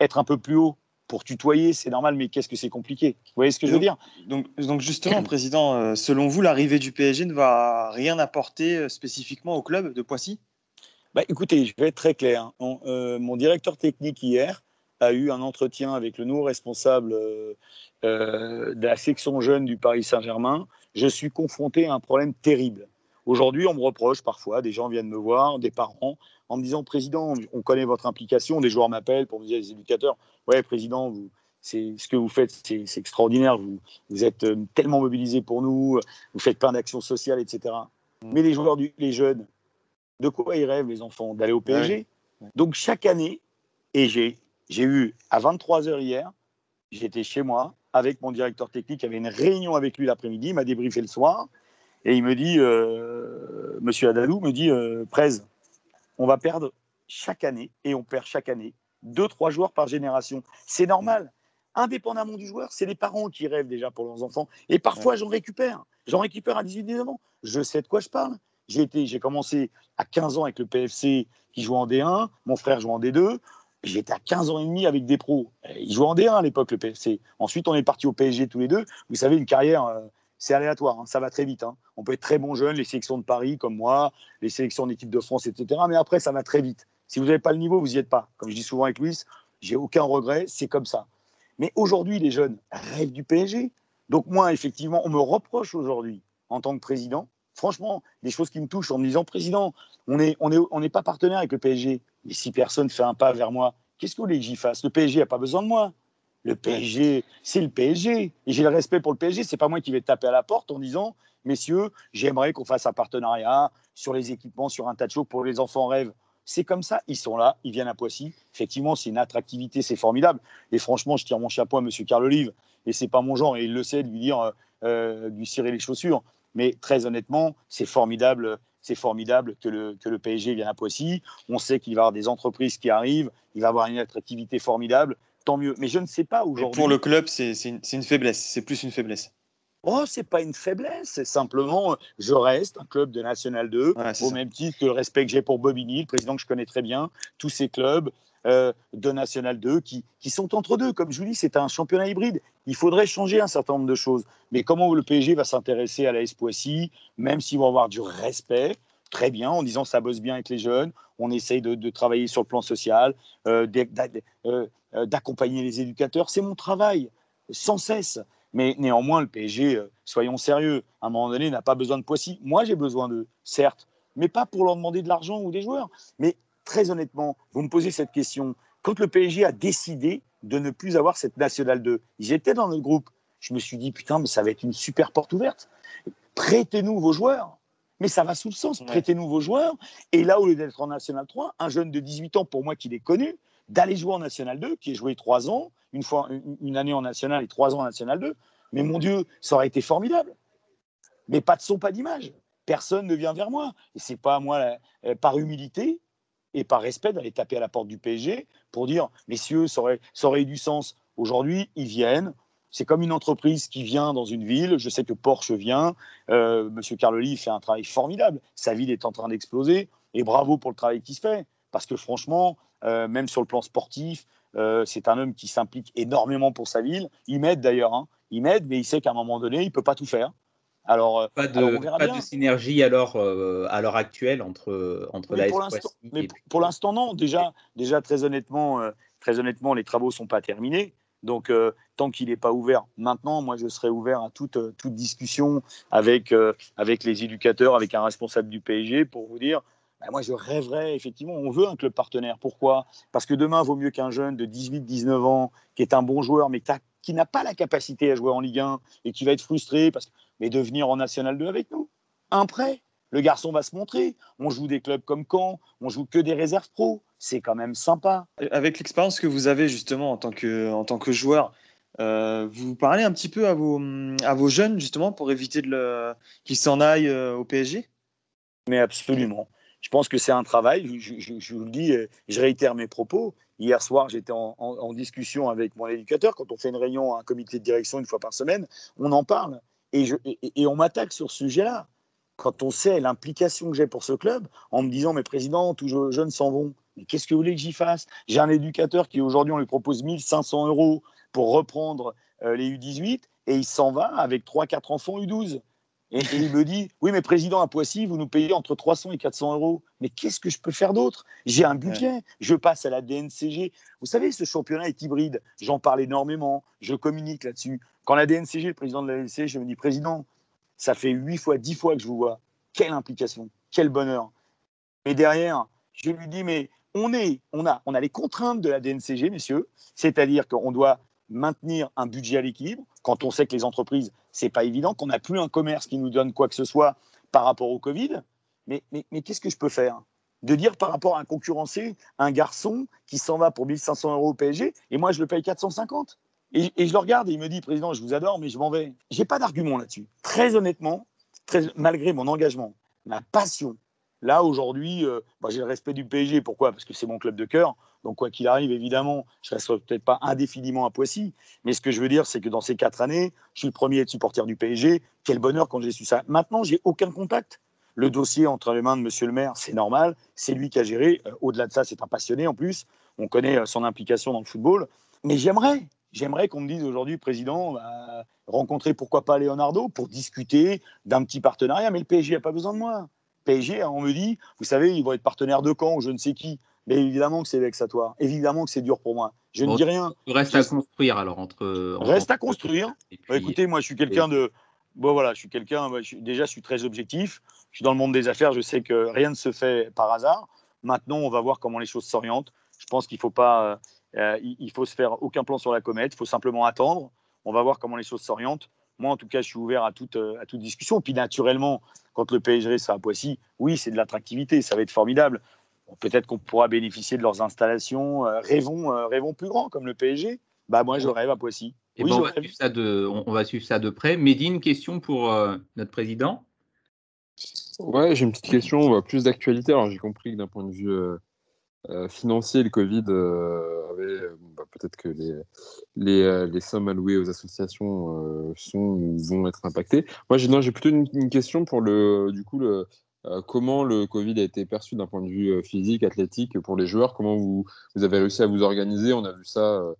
être un peu plus haut, pour tutoyer, c'est normal, mais qu'est-ce que c'est compliqué? Vous voyez ce que je veux dire? donc, donc, justement, Président, euh, selon vous, l'arrivée du PSG ne va rien apporter spécifiquement au club de Poissy? Bah, écoutez, je vais être très clair. Euh, mon directeur technique hier a eu un entretien avec le nouveau responsable euh, euh, de la section jeune du Paris Saint-Germain. Je suis confronté à un problème terrible. Aujourd'hui, on me reproche parfois, des gens viennent me voir, des parents, en me disant Président, on connaît votre implication. Des joueurs m'appellent pour me dire, les éducateurs, ouais, Président, vous, c'est ce que vous faites, c'est extraordinaire. Vous, vous êtes tellement mobilisé pour nous, vous faites plein d'actions sociales, etc. Mmh. Mais les joueurs, du, les jeunes, de quoi ils rêvent, les enfants D'aller au PSG. Donc, chaque année, et j'ai eu à 23h hier, j'étais chez moi avec mon directeur technique, il y avait une réunion avec lui l'après-midi, il m'a débriefé le soir, et il me dit, euh, Monsieur Adalou me dit, euh, Prez, on va perdre chaque année, et on perd chaque année, deux, trois joueurs par génération. C'est normal. Indépendamment du joueur, c'est les parents qui rêvent déjà pour leurs enfants. Et parfois, j'en récupère. J'en récupère à 18-19 ans. Je sais de quoi je parle. J'ai été, j'ai commencé à 15 ans avec le PFC qui jouait en D1, mon frère jouait en D2. J'étais à 15 ans et demi avec des pros. Il jouait en D1 à l'époque, le PFC. Ensuite, on est parti au PSG tous les deux. Vous savez, une carrière, euh, c'est aléatoire. Hein. Ça va très vite. Hein. On peut être très bon jeune, les sélections de Paris comme moi, les sélections d'équipe de France, etc. Mais après, ça va très vite. Si vous n'avez pas le niveau, vous n'y êtes pas. Comme je dis souvent avec Louis, j'ai aucun regret, c'est comme ça. Mais aujourd'hui, les jeunes rêvent du PSG. Donc moi, effectivement, on me reproche aujourd'hui, en tant que président, franchement, des choses qui me touchent en me disant, président, on n'est pas partenaire avec le PSG. Et si personne fait un pas vers moi, qu'est-ce que vous voulez que j'y fasse? Le PSG n'a pas besoin de moi. Le PSG, c'est le PSG. Et j'ai le respect pour le PSG. C'est pas moi qui vais taper à la porte en disant, messieurs, j'aimerais qu'on fasse un partenariat sur les équipements, sur un tas de choses pour les enfants rêvent. C'est comme ça, ils sont là, ils viennent à Poissy. Effectivement, c'est une attractivité, c'est formidable. Et franchement, je tire mon chapeau à M. Carl Olive. Et c'est pas mon genre, et il le sait, de lui dire, euh, euh, lui cirer les chaussures. Mais très honnêtement, c'est formidable, c'est formidable que le, que le PSG vienne à Poissy. On sait qu'il va y avoir des entreprises qui arrivent, il va y avoir une attractivité formidable. Tant mieux. Mais je ne sais pas aujourd'hui. Pour le club, c'est une, une faiblesse. C'est plus une faiblesse. Oh, c'est pas une faiblesse, c'est simplement, je reste un club de National 2, au même titre que le respect que j'ai pour Bobigny, le président que je connais très bien, tous ces clubs euh, de National 2 qui, qui, sont entre deux. Comme je vous dis, c'est un championnat hybride. Il faudrait changer un certain nombre de choses. Mais comment le PSG va s'intéresser à la Poissy, même s'ils vont avoir du respect, très bien, en disant ça bosse bien avec les jeunes, on essaye de, travailler sur le plan social, euh, euh, d'accompagner les éducateurs. C'est mon travail, sans cesse. Mais néanmoins, le PSG, soyons sérieux, à un moment donné, n'a pas besoin de Poissy. Moi, j'ai besoin d'eux, certes, mais pas pour leur demander de l'argent ou des joueurs. Mais très honnêtement, vous me posez cette question. Quand le PSG a décidé de ne plus avoir cette nationale 2, ils étaient dans notre groupe. Je me suis dit, putain, mais ça va être une super porte ouverte. Prêtez-nous vos joueurs. Mais ça va sous le sens. Prêtez-nous vos joueurs. Et là, au lieu d'être en National 3, un jeune de 18 ans, pour moi qui l'ai connu, d'aller jouer en National 2, qui est joué trois ans, une, fois, une année en National et trois ans en National 2. Mais mon Dieu, ça aurait été formidable. Mais pas de son, pas d'image. Personne ne vient vers moi. Et c'est pas à moi, euh, par humilité et par respect, d'aller taper à la porte du PSG pour dire, messieurs, ça aurait, eu du sens. Aujourd'hui, ils viennent. C'est comme une entreprise qui vient dans une ville. Je sais que Porsche vient. Euh, Monsieur Carloli fait un travail formidable. Sa ville est en train d'exploser. Et bravo pour le travail qui se fait. Parce que franchement, euh, même sur le plan sportif, euh, c'est un homme qui s'implique énormément pour sa ville. Il m'aide d'ailleurs. Hein. Il m'aide, mais il sait qu'à un moment donné, il ne peut pas tout faire. Alors, euh, pas de, de synergie alors, à l'heure actuelle entre, entre la pour Mais pour l'instant, non. Déjà, déjà très, honnêtement, très honnêtement, les travaux ne sont pas terminés. Donc, tant qu'il n'est pas ouvert maintenant, moi, je serai ouvert à toute, toute discussion avec, avec les éducateurs, avec un responsable du PSG pour vous dire bah, moi, je rêverais, effectivement, on veut un club partenaire. Pourquoi? Parce que demain, vaut mieux qu'un jeune de 18-19 ans, qui est un bon joueur, mais qui n'a pas la capacité à jouer en Ligue 1 et qui va être frustré, parce... mais de venir en National 2 avec nous. Un prêt. Le garçon va se montrer. On joue des clubs comme Caen, on joue que des réserves pro. C'est quand même sympa. Avec l'expérience que vous avez justement en tant que, en tant que joueur, euh, vous parlez un petit peu à vos, à vos jeunes justement pour éviter qu'ils s'en aillent euh, au PSG Mais absolument je pense que c'est un travail. Je, vous le dis, je réitère mes propos. Hier soir, j'étais en, discussion avec mon éducateur. Quand on fait une réunion à un comité de direction une fois par semaine, on en parle. Et, et on m'attaque sur ce sujet-là. Quand on sait l'implication que j'ai pour ce club, en me disant, mais président, tous les jeunes s'en vont. Mais qu'est-ce que vous voulez que j'y fasse? J'ai un éducateur qui aujourd'hui, on lui propose 1500 euros pour reprendre euh, les U18 et il s'en va avec 3-4 enfants U12. Et, il me dit Oui, mais président à Poissy, vous nous payez entre 300 et 400 euros. Mais qu'est-ce que je peux faire d'autre? J'ai un budget, je passe à la DNCG. Vous savez, ce championnat est hybride. J'en parle énormément, je communique là-dessus. Quand la DNCG, le président de la DNCG, je me dis Président, ça fait 8 fois, 10 fois que je vous vois. Quelle implication, quel bonheur. Mais derrière, je lui dis Mais on, est, on, a, on a les contraintes de la DNCG, messieurs, c'est-à-dire qu'on doit maintenir un budget à l'équilibre, quand on sait que les entreprises, c'est pas évident, qu'on n'a plus un commerce qui nous donne quoi que ce soit par rapport au Covid. Mais, mais, mais qu'est-ce que je peux faire De dire par rapport à un concurrencer, un garçon qui s'en va pour 1500 euros au PSG, et moi je le paye 450 et, je le regarde et il me dit, Président, je vous adore, mais je m'en vais. J'ai pas d'argument là-dessus. Très honnêtement, très, malgré mon engagement, ma passion, Là, aujourd'hui, euh, bah, j'ai le respect du PSG. Pourquoi? Parce que c'est mon club de cœur. Donc, quoi qu'il arrive, évidemment, je ne resterai peut-être pas indéfiniment à Poissy. Mais ce que je veux dire, c'est que dans ces quatre années, je suis le premier à être supporter du PSG. Quel bonheur quand j'ai su ça. Maintenant, j'ai aucun contact. Le dossier entre les mains de Monsieur le maire, c'est normal. C'est lui qui a géré. Euh, au-delà de ça, c'est un passionné en plus. On connaît euh, son implication dans le football. Mais j'aimerais, j'aimerais qu'on me dise aujourd'hui, président, bah, rencontrer pourquoi pas Leonardo pour discuter d'un petit partenariat. Mais le PSG n'a pas besoin de moi. PSG, hein, on me dit, vous savez, ils vont être partenaires de camp ou je ne sais qui. Mais évidemment que c'est vexatoire. Évidemment que c'est dur pour moi. Je ne dis rien. Reste à construire alors entre. Reste à construire. Bah, écoutez, moi je suis quelqu'un de. bon voilà, je suis quelqu'un, déjà je suis très objectif, je suis dans le monde des affaires, je sais que rien ne se fait par hasard. Maintenant, on va voir comment les choses s'orientent. Je pense qu'il faut pas, euh, il, faut se faire aucun plan sur la comète, il faut simplement attendre. On va voir comment les choses s'orientent. Moi, en tout cas, je suis ouvert à toute, à toute discussion. Puis naturellement, quand le PSG sera à Poissy, oui, c'est de l'attractivité, ça va être formidable. Peut-être qu'on pourra bénéficier de leurs installations. Euh, rêvons, euh, rêvons plus grand, comme le PSG. Bah, moi, je rêve à Poissy. Et oui, on, va suivre ça de, on, va suivre ça de près. Médine, question pour notre président Ouais, j'ai une petite question, plus d'actualité. Alors, j'ai compris que d'un point de vue euh, financier, le Covid euh, avait euh, bah, peut-être que les, les, les, sommes allouées aux associations sont vont être impactées. Moi, j'ai, plutôt une, question pour le, du coup, le, comment le Covid a été perçu d'un point de vue physique, athlétique pour les joueurs? Comment vous, vous avez réussi à vous organiser? On a vu ça euh,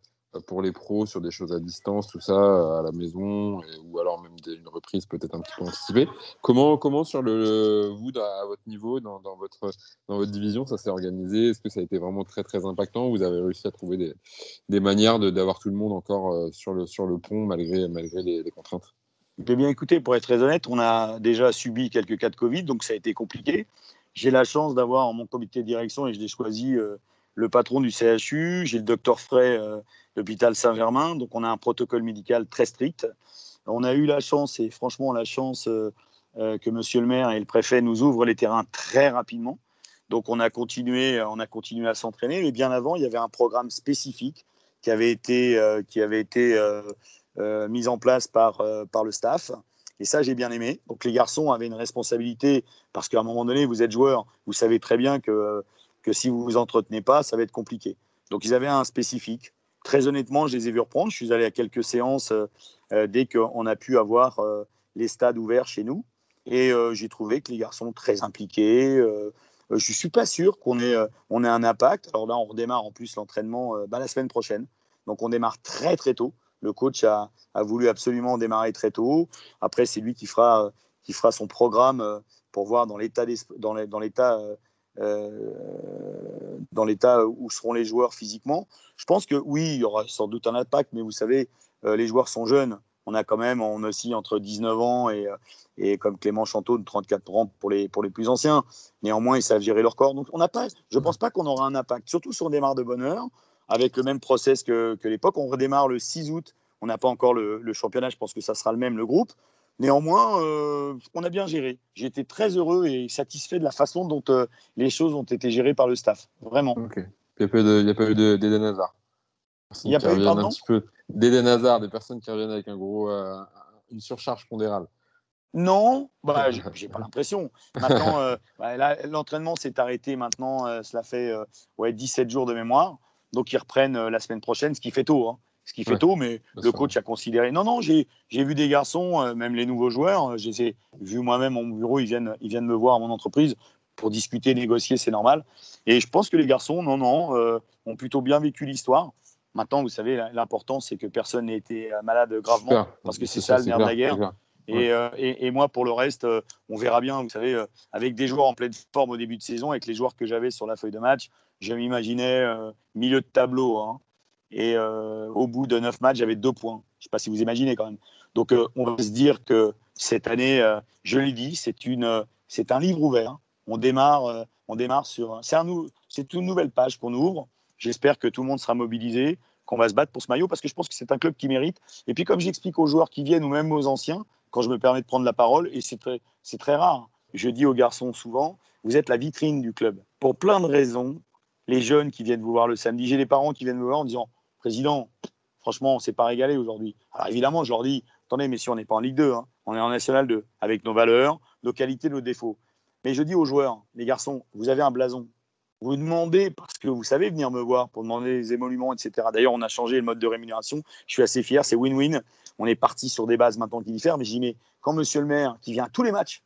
pour les pros sur des choses à distance, tout ça, euh, à la maison, ou alors même une reprise peut-être un petit peu anticipée. Comment, comment sur le, vous, à votre niveau, dans, dans votre, dans votre division, ça s'est organisé? Est-ce que ça a été vraiment très très impactant Vous avez réussi à trouver des, des manières d'avoir tout le monde encore euh, sur, le, sur le pont malgré, malgré les, les contraintes? Eh bien écoutez, pour être très honnête, on a déjà subi quelques cas de Covid, donc ça a été compliqué. J'ai la chance d'avoir mon comité de direction et je l'ai choisi le patron du CHU, j'ai le docteur Frey euh, l'hôpital Saint-Germain, donc on a un protocole médical très strict. On a eu la chance, et franchement la chance, euh, euh, que monsieur le maire et le préfet nous ouvrent les terrains très rapidement. Donc on a continué, on a continué à s'entraîner, mais bien avant, il y avait un programme spécifique qui avait été, qui avait été mis en place par, par le staff. Et ça, j'ai bien aimé. Donc les garçons avaient une responsabilité, parce qu'à un moment donné, vous êtes joueur, vous savez très bien que que si vous vous entretenez pas, ça va être compliqué. Donc ils avaient un spécifique. Très honnêtement, je les ai vus reprendre. Je suis allé à quelques séances euh, euh, dès qu'on a pu avoir euh, les stades ouverts chez nous. Et j'ai trouvé que les garçons très impliqués. je ne suis pas sûr qu'on ait, on ait un impact. Alors là, on redémarre en plus l'entraînement bah, la semaine prochaine. Donc on démarre très très tôt. Le coach a, a voulu absolument démarrer très tôt. Après, c'est lui qui fera, qui fera son programme pour voir dans l'état dans l'état euh, dans l'état où seront les joueurs physiquement. Je pense que oui, il y aura sans doute un impact, mais vous savez, euh, les joueurs sont jeunes. On a quand même, on aussi entre 19 ans et, euh, et comme Clément Chanteau de 34 ans pour les, pour les plus anciens. Néanmoins, ils savent gérer leur corps. Donc, on pas, je ne pense pas qu'on aura un impact, surtout sur on démarre de bonne heure, avec le même process que, que l'époque. On redémarre le 6 août. On n'a pas encore le, le, championnat. Je pense que ça sera le même, le groupe. Néanmoins, euh, on a bien géré. J'ai été très heureux et satisfait de la façon dont euh, les choses ont été gérées par le staff. Vraiment. Il n'y a pas eu d'Eden Hazard. Il n'y a pas eu, pardon D'Eden Hazard, des personnes qui reviennent avec un gros, euh, une surcharge pondérale. Non, bah, j'ai pas l'impression. Maintenant, bah, l'entraînement s'est arrêté maintenant, cela fait ouais, 17 jours de mémoire. Donc ils reprennent la semaine prochaine, ce qui fait tôt. Hein ce qui fait tôt, mais le coach a considéré. Non, non, j'ai vu des garçons, euh, même les nouveaux joueurs, euh, j'ai vu moi-même mon bureau, ils viennent, ils viennent me voir à mon entreprise pour discuter, négocier, c'est normal. Et je pense que les garçons, non, non, euh, ont plutôt bien vécu l'histoire. Maintenant, vous savez, l'important, c'est que personne n'ait été malade gravement, parce que c'est ça, le nerf de la guerre. Et, et, moi, pour le reste, on verra bien. Vous savez, avec des joueurs en pleine forme au début de saison, avec les joueurs que j'avais sur la feuille de match, je m'imaginais milieu de tableau. Hein. Et euh, au bout de neuf matchs, j'avais deux points. Je ne sais pas si vous imaginez quand même. Donc, euh, on va se dire que cette année, euh, je l'ai dit, c'est une, un livre ouvert. On démarre, on démarre sur. C'est un, une nouvelle page qu'on ouvre. J'espère que tout le monde sera mobilisé, qu'on va se battre pour ce maillot, parce que je pense que c'est un club qui mérite. Et puis, comme j'explique aux joueurs qui viennent ou même aux anciens, quand je me permets de prendre la parole, et c'est très, c'est très rare. Je dis aux garçons souvent, vous êtes la vitrine du club. Pour plein de raisons, les jeunes qui viennent vous voir le samedi, j'ai des parents qui viennent me voir en disant président, franchement, on s'est pas régalé aujourd'hui. Alors évidemment, je leur dis, attendez, mais si on n'est pas en Ligue 2, hein, on est en National 2, avec nos valeurs, nos qualités, nos défauts. Mais je dis aux joueurs, les garçons, vous avez un blason. Vous demandez, parce que vous savez venir me voir pour demander des émoluments, etc. D'ailleurs, on a changé le mode de rémunération. Je suis assez fier, c'est win-win. On est parti sur des bases maintenant qui diffèrent. Mais j'y mets, quand monsieur le maire, qui vient à tous les matchs,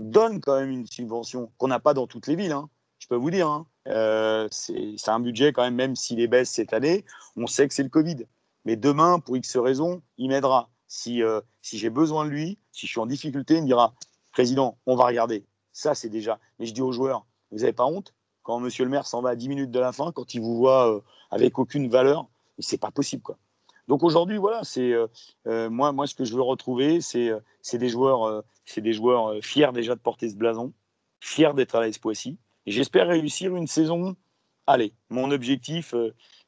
donne quand même une subvention qu'on n'a pas dans toutes les villes, hein, je peux vous dire, hein, euh, c'est un budget quand même, même s'il est baisse cette année, on sait que c'est le Covid. Mais demain, pour X raisons, il m'aidera. Si, euh, si j'ai besoin de lui, si je suis en difficulté, il me dira Président, on va regarder. Ça, c'est déjà. Mais je dis aux joueurs Vous n'avez pas honte Quand monsieur le maire s'en va à 10 minutes de la fin, quand il vous voit euh, avec aucune valeur, c'est pas possible. Quoi. Donc aujourd'hui, voilà, moi, moi, ce que je veux retrouver, c'est des joueurs, des joueurs fiers déjà de porter ce blason, fiers d'être à la Poissy. J'espère réussir une saison. Allez, mon objectif,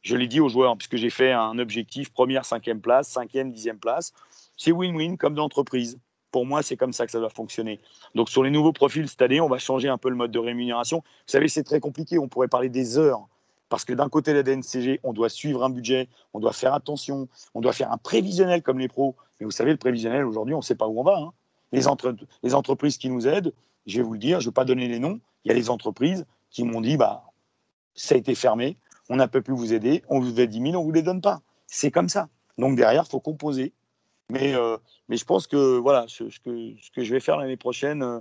je l'ai dit aux joueurs, puisque j'ai fait un objectif première, cinquième place, cinquième, dixième place. C'est win-win comme d'entreprise. Pour moi, c'est comme ça que ça doit fonctionner. Donc, sur les nouveaux profils cette année, on va changer un peu le mode de rémunération. Vous savez, c'est très compliqué. On pourrait parler des heures. Parce que d'un côté, la DNCG, on doit suivre un budget, on doit faire attention, on doit faire un prévisionnel comme les pros. Mais vous savez, le prévisionnel, aujourd'hui, on ne sait pas où on va. Hein. Les, entreprises qui nous aident, je vais vous le dire, je ne vais pas donner les noms, il y a des entreprises qui m'ont dit, bah, ça a été fermé, on n'a pas pu vous aider, on vous fait 10 000, on ne vous les donne pas. C'est comme ça. Donc derrière, il faut composer. Mais, euh, mais je pense que voilà, ce, que, ce que je vais faire l'année prochaine euh,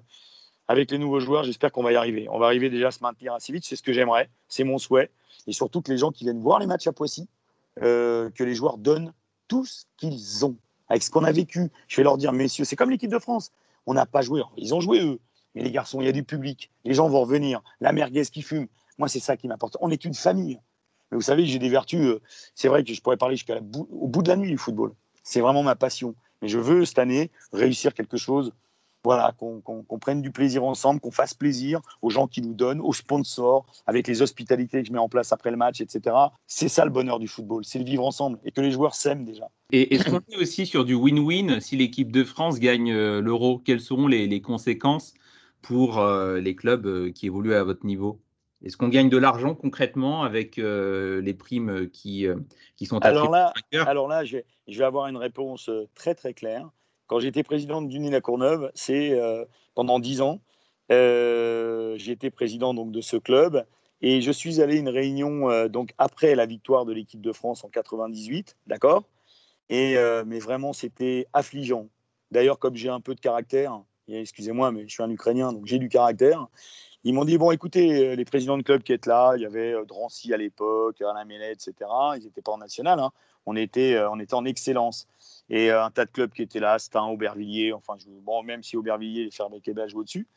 avec les nouveaux joueurs, j'espère qu'on va y arriver. On va arriver déjà à se maintenir assez vite, c'est ce que j'aimerais, c'est mon souhait. Et surtout que les gens qui viennent voir les matchs à Poissy, euh, que les joueurs donnent tout ce qu'ils ont avec ce qu'on a vécu. Je vais leur dire, messieurs, c'est comme l'équipe de France. On n'a pas joué, ils ont joué eux. Mais les garçons, il y a du public, les gens vont revenir, la merguez qui fume. Moi, c'est ça qui m'apporte. On est une famille. Mais vous savez, j'ai des vertus. Euh, c'est vrai que je pourrais parler jusqu'au bout de la nuit du football. C'est vraiment ma passion. Mais je veux cette année réussir quelque chose. Voilà, qu'on prenne du plaisir ensemble, qu'on fasse plaisir aux gens qui nous donnent, aux sponsors, avec les hospitalités que je mets en place après le match, etc. C'est ça le bonheur du football, c'est le vivre ensemble et que les joueurs s'aiment déjà. Et est-ce qu'on est aussi sur du win-win si l'équipe de France gagne euh, l'euro Quelles seront les, conséquences pour euh, les clubs qui évoluent à votre niveau? Est-ce qu'on gagne de l'argent concrètement avec euh, les primes euh, qui, euh, qui sont alors là, alors là, je vais, avoir une réponse très très claire. Quand j'étais président d'Uni la Courneuve, c'est pendant dix ans. été président donc de ce club et je suis allé à une réunion donc après la victoire de l'équipe de France en 98, d'accord? Et mais vraiment c'était affligeant. D'ailleurs, comme j'ai un peu de caractère, excusez-moi, mais je suis un Ukrainien, donc j'ai du caractère. Ils m'ont dit bon, écoutez, euh, les présidents de club qui étaient là, il y avait euh, Drancy à l'époque, Alain Mellet, etc. Ils n'étaient pas en national, hein. on, était, euh, on était en excellence. Et un tas de clubs qui étaient là, Stein, Aubervilliers, enfin, je, bon, même si Aubervilliers, les Fermé Québec jouent au-dessus.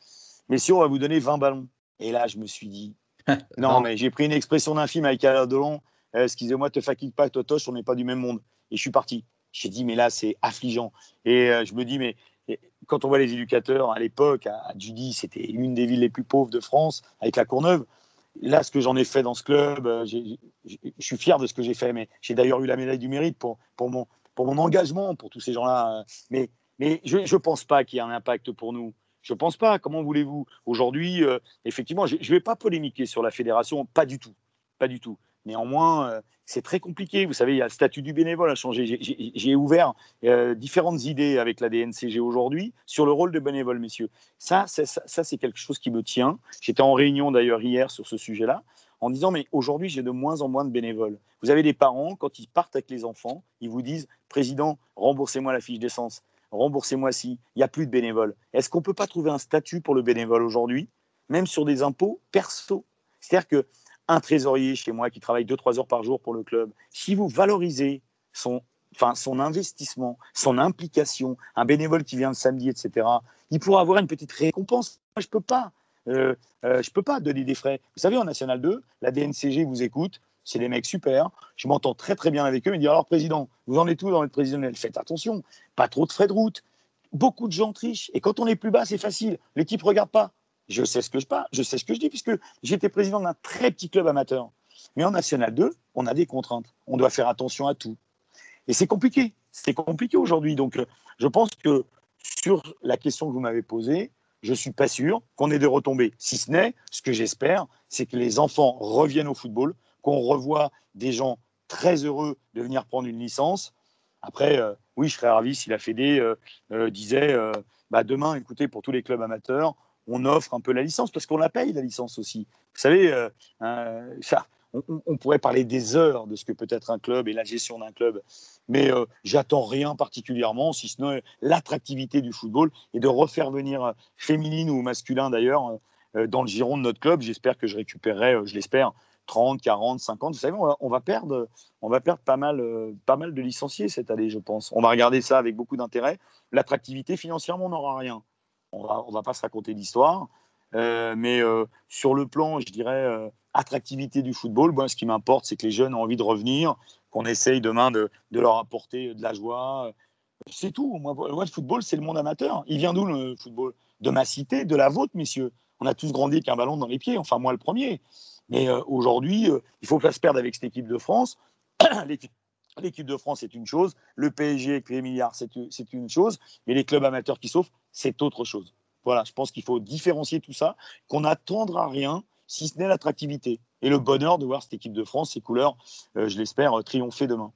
Mais si on va vous donner 20 ballons. Et là, je me suis dit, non, mais j'ai pris une expression d'un film avec Alain Delon, excusez-moi, te fatigue pas, Totoche, on n'est pas du même monde. Et je suis parti. J'ai dit, mais là, c'est affligeant. Et je me dis, mais quand on voit les éducateurs à l'époque, à, Judy, c'était une des villes les plus pauvres de France, avec la Courneuve. Là, ce que j'en ai fait dans ce club, euh, je suis fier de ce que j'ai fait, mais j'ai d'ailleurs eu la médaille du mérite pour, pour, mon, pour mon engagement pour tous ces gens-là. Mais, mais je ne pense pas qu'il y ait un impact pour nous. Je ne pense pas. Comment voulez-vous? Aujourd'hui, euh, effectivement, je ne vais pas polémiquer sur la fédération, pas du tout. Pas du tout. Néanmoins, euh, c'est très compliqué. Vous savez, il y a le statut du bénévole à changer. J'ai ouvert euh, différentes idées avec la DNCG aujourd'hui sur le rôle de bénévole, messieurs. Ça, ça, ça c'est quelque chose qui me tient. J'étais en réunion d'ailleurs hier sur ce sujet-là, en disant, mais aujourd'hui, j'ai de moins en moins de bénévoles. Vous avez des parents, quand ils partent avec les enfants, ils vous disent, Président, remboursez-moi la fiche d'essence, remboursez-moi si, il n'y a plus de bénévoles. Est-ce qu'on peut pas trouver un statut pour le bénévole aujourd'hui, même sur des impôts perso C'est-à-dire que un trésorier chez moi qui travaille 2-3 heures par jour pour le club, si vous valorisez son, enfin, son investissement, son implication, un bénévole qui vient le samedi, etc., il pourra avoir une petite récompense. Moi, je ne peux pas. Euh, euh, je peux pas donner des frais. Vous savez, en National 2, la DNCG vous écoute, c'est des mecs super, je m'entends très très bien avec eux, ils disent alors président, vous en êtes où dans votre présidentiel Faites attention, pas trop de frais de route. Beaucoup de gens trichent, et quand on est plus bas, c'est facile, l'équipe ne regarde pas. Je sais ce que je parle, je sais ce que je dis, puisque j'étais président d'un très petit club amateur. Mais en National 2, on a des contraintes. On doit faire attention à tout. Et c'est compliqué. C'est compliqué aujourd'hui. Donc, euh, je pense que sur la question que vous m'avez posée, je ne suis pas sûr qu'on ait des retombées. Si ce n'est, ce que j'espère, c'est que les enfants reviennent au football, qu'on revoie des gens très heureux de venir prendre une licence. Après, euh, oui, je serais ravi si la Fédé euh, disait bah, demain, écoutez, pour tous les clubs amateurs, on offre un peu la licence parce qu'on la paye la licence aussi. Vous savez, euh, ça, on, pourrait parler des heures de ce que peut être un club et la gestion d'un club, mais euh, j'attends rien particulièrement, si ce n'est l'attractivité du football et de refaire venir euh, féminine ou masculin d'ailleurs dans le giron de notre club. J'espère que je récupérerai, je l'espère, 30, 40, 50. Vous savez, on va, perdre, on va perdre pas mal, pas mal de licenciés cette année, je pense. On va regarder ça avec beaucoup d'intérêt. L'attractivité financièrement, on n'aura rien on va, va pas se raconter l'histoire. mais sur le plan, je dirais, attractivité du football, moi, ce qui m'importe, c'est que les jeunes ont envie de revenir, qu'on essaye demain de, leur apporter de la joie. C'est tout. Moi, le football, c'est le monde amateur. Il vient d'où le football? De ma cité, de la vôtre, messieurs. On a tous grandi avec un ballon dans les pieds, enfin moi le premier. Mais aujourd'hui, il faut pas se perdre avec cette équipe de France. de France, c'est une chose. Le PSG avec les milliards, c'est une chose. Mais les clubs amateurs qui souffrent, c'est autre chose. Voilà, je pense qu'il faut différencier tout ça, qu'on n'attendra rien, si ce n'est l'attractivité et le bonheur de voir cette équipe de France, ses couleurs, euh, je l'espère, triompher demain.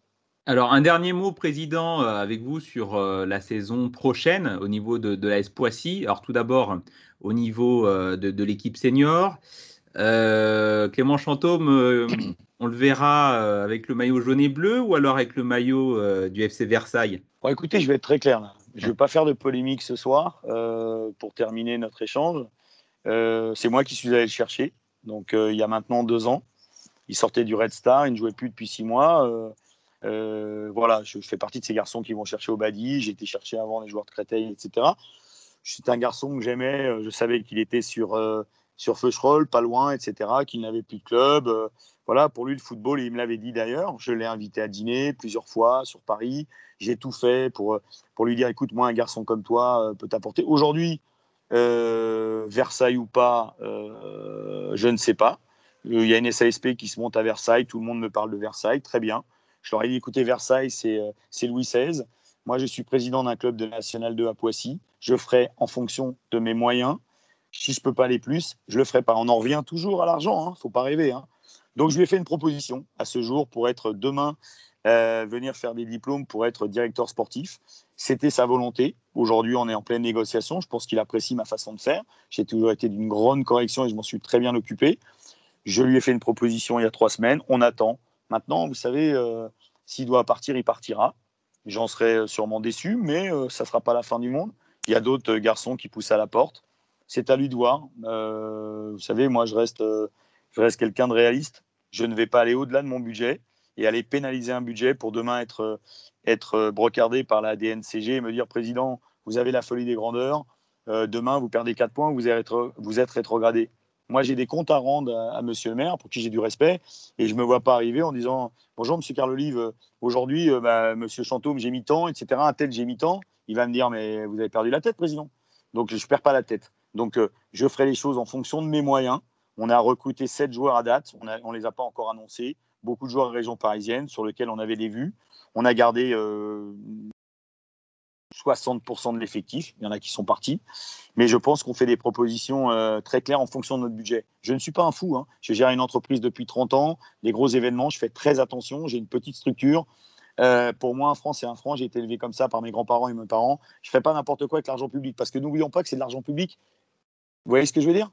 Alors, un dernier mot, Président, euh, avec vous sur euh, la saison prochaine au niveau de, de la Poissy. Alors, tout d'abord, au niveau de, de l'équipe senior. Clément Chantôme, on le verra euh, avec le maillot jaune et bleu ou alors avec le maillot euh, du FC Versailles? Bon, Écoutez, je vais être très clair. Je ne vais pas faire de polémique ce soir euh, pour terminer notre échange. c'est moi qui suis allé le chercher, donc il y a maintenant deux ans. Il sortait du Red Star, il ne jouait plus depuis six mois. voilà, je, fais partie de ces garçons qui vont chercher au Badi. J'ai été chercher avant les joueurs de Créteil, etc. C'est un garçon que j'aimais. Je savais qu'il était sur sur Feucherolles, pas loin, etc., qu'il n'avait plus de club. Euh, voilà, pour lui, le football, il me l'avait dit d'ailleurs. Je l'ai invité à dîner plusieurs fois sur Paris. J'ai tout fait pour, euh, pour lui dire écoute, moi, un garçon comme toi euh, peut t'apporter. Aujourd'hui, Versailles ou pas, je ne sais pas. Il y a une SASP qui se monte à Versailles. Tout le monde me parle de Versailles. Très bien. Je leur ai dit écoutez, Versailles, c'est Louis XVI. Moi, je suis président d'un club de National 2 à Poissy. Je ferai en fonction de mes moyens si je peux pas aller plus, je le ferai pas. On en revient toujours à l'argent, hein, faut pas rêver. Hein. Donc je lui ai fait une proposition à ce jour pour être demain euh, venir faire des diplômes pour être directeur sportif. C'était sa volonté. Aujourd'hui, on est en pleine négociation. Je pense qu'il apprécie ma façon de faire. J'ai toujours été d'une grande correction et je m'en suis très bien occupé. Je lui ai fait une proposition il y a trois semaines. On attend. Maintenant, vous savez, euh, s'il doit partir, il partira. J'en serai sûrement déçu, mais euh, ça ne sera pas la fin du monde. Il y a d'autres garçons qui poussent à la porte c'est à lui de voir. Vous savez, moi, je reste, je reste quelqu'un de réaliste. Je ne vais pas aller au-delà de mon budget et aller pénaliser un budget pour demain être, être brocardé par la DNCG et me dire, Président, vous avez la folie des grandeurs. Euh, demain, vous perdez 4 points, vous êtes, rétrogradé. Moi, j'ai des comptes à rendre à, Monsieur le maire pour qui j'ai du respect et je ne me vois pas arriver en disant Bonjour, Monsieur Carlolive, aujourd'hui, bah, Monsieur Chantôme, j'ai mis tant, etc. Un tel, j'ai mis tant. Il va me dire Mais vous avez perdu la tête, Président. Donc, je ne perds pas la tête. Donc, euh, je ferai les choses en fonction de mes moyens. On a recruté sept joueurs à date. On ne les a pas encore annoncés. Beaucoup de joueurs de région parisienne sur lesquels on avait des vues. On a gardé 60% euh, de l'effectif. Il y en a qui sont partis. Mais je pense qu'on fait des propositions euh, très claires en fonction de notre budget. Je ne suis pas un fou. Hein. Je gère une entreprise depuis 30 ans. Les gros événements, je fais très attention. J'ai une petite structure. pour moi, un franc, c'est un franc. J'ai été élevé comme ça par mes grands-parents et mes parents. Je ne fais pas n'importe quoi avec l'argent public parce que n'oublions pas que c'est de l'argent public vous voyez ce que je veux dire?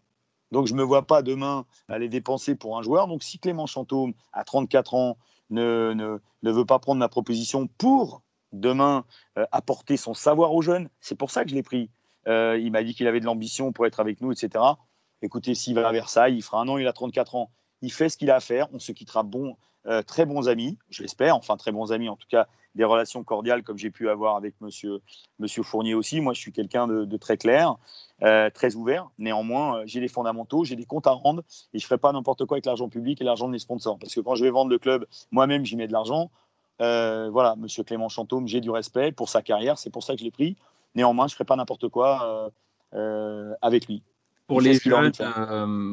Donc je ne me vois pas demain aller dépenser pour un joueur. Donc si Clément Chantôme, à 34 ans, ne, veut pas prendre ma proposition pour demain euh, apporter son savoir aux jeunes, c'est pour ça que je l'ai pris. Euh, il m'a dit qu'il avait de l'ambition pour être avec nous, etc. Écoutez, s'il va à Versailles, il fera un an, il a 34 ans. Il fait ce qu'il a à faire. On se quittera bon, euh, très bons amis, je l'espère, enfin très bons amis, en tout cas des relations cordiales comme j'ai pu avoir avec monsieur, monsieur Fournier aussi. Moi, je suis quelqu'un de, très clair, euh, très ouvert. Néanmoins, euh, j'ai des fondamentaux, j'ai des comptes à rendre et je ne ferai pas n'importe quoi avec l'argent public et l'argent de mes sponsors. Parce que quand je vais vendre le club, moi-même, j'y mets de l'argent. voilà, monsieur Clément Chantôme, j'ai du respect pour sa carrière, c'est pour ça que je l'ai pris. Néanmoins, je ne ferai pas n'importe quoi avec lui. Pour les, jeunes,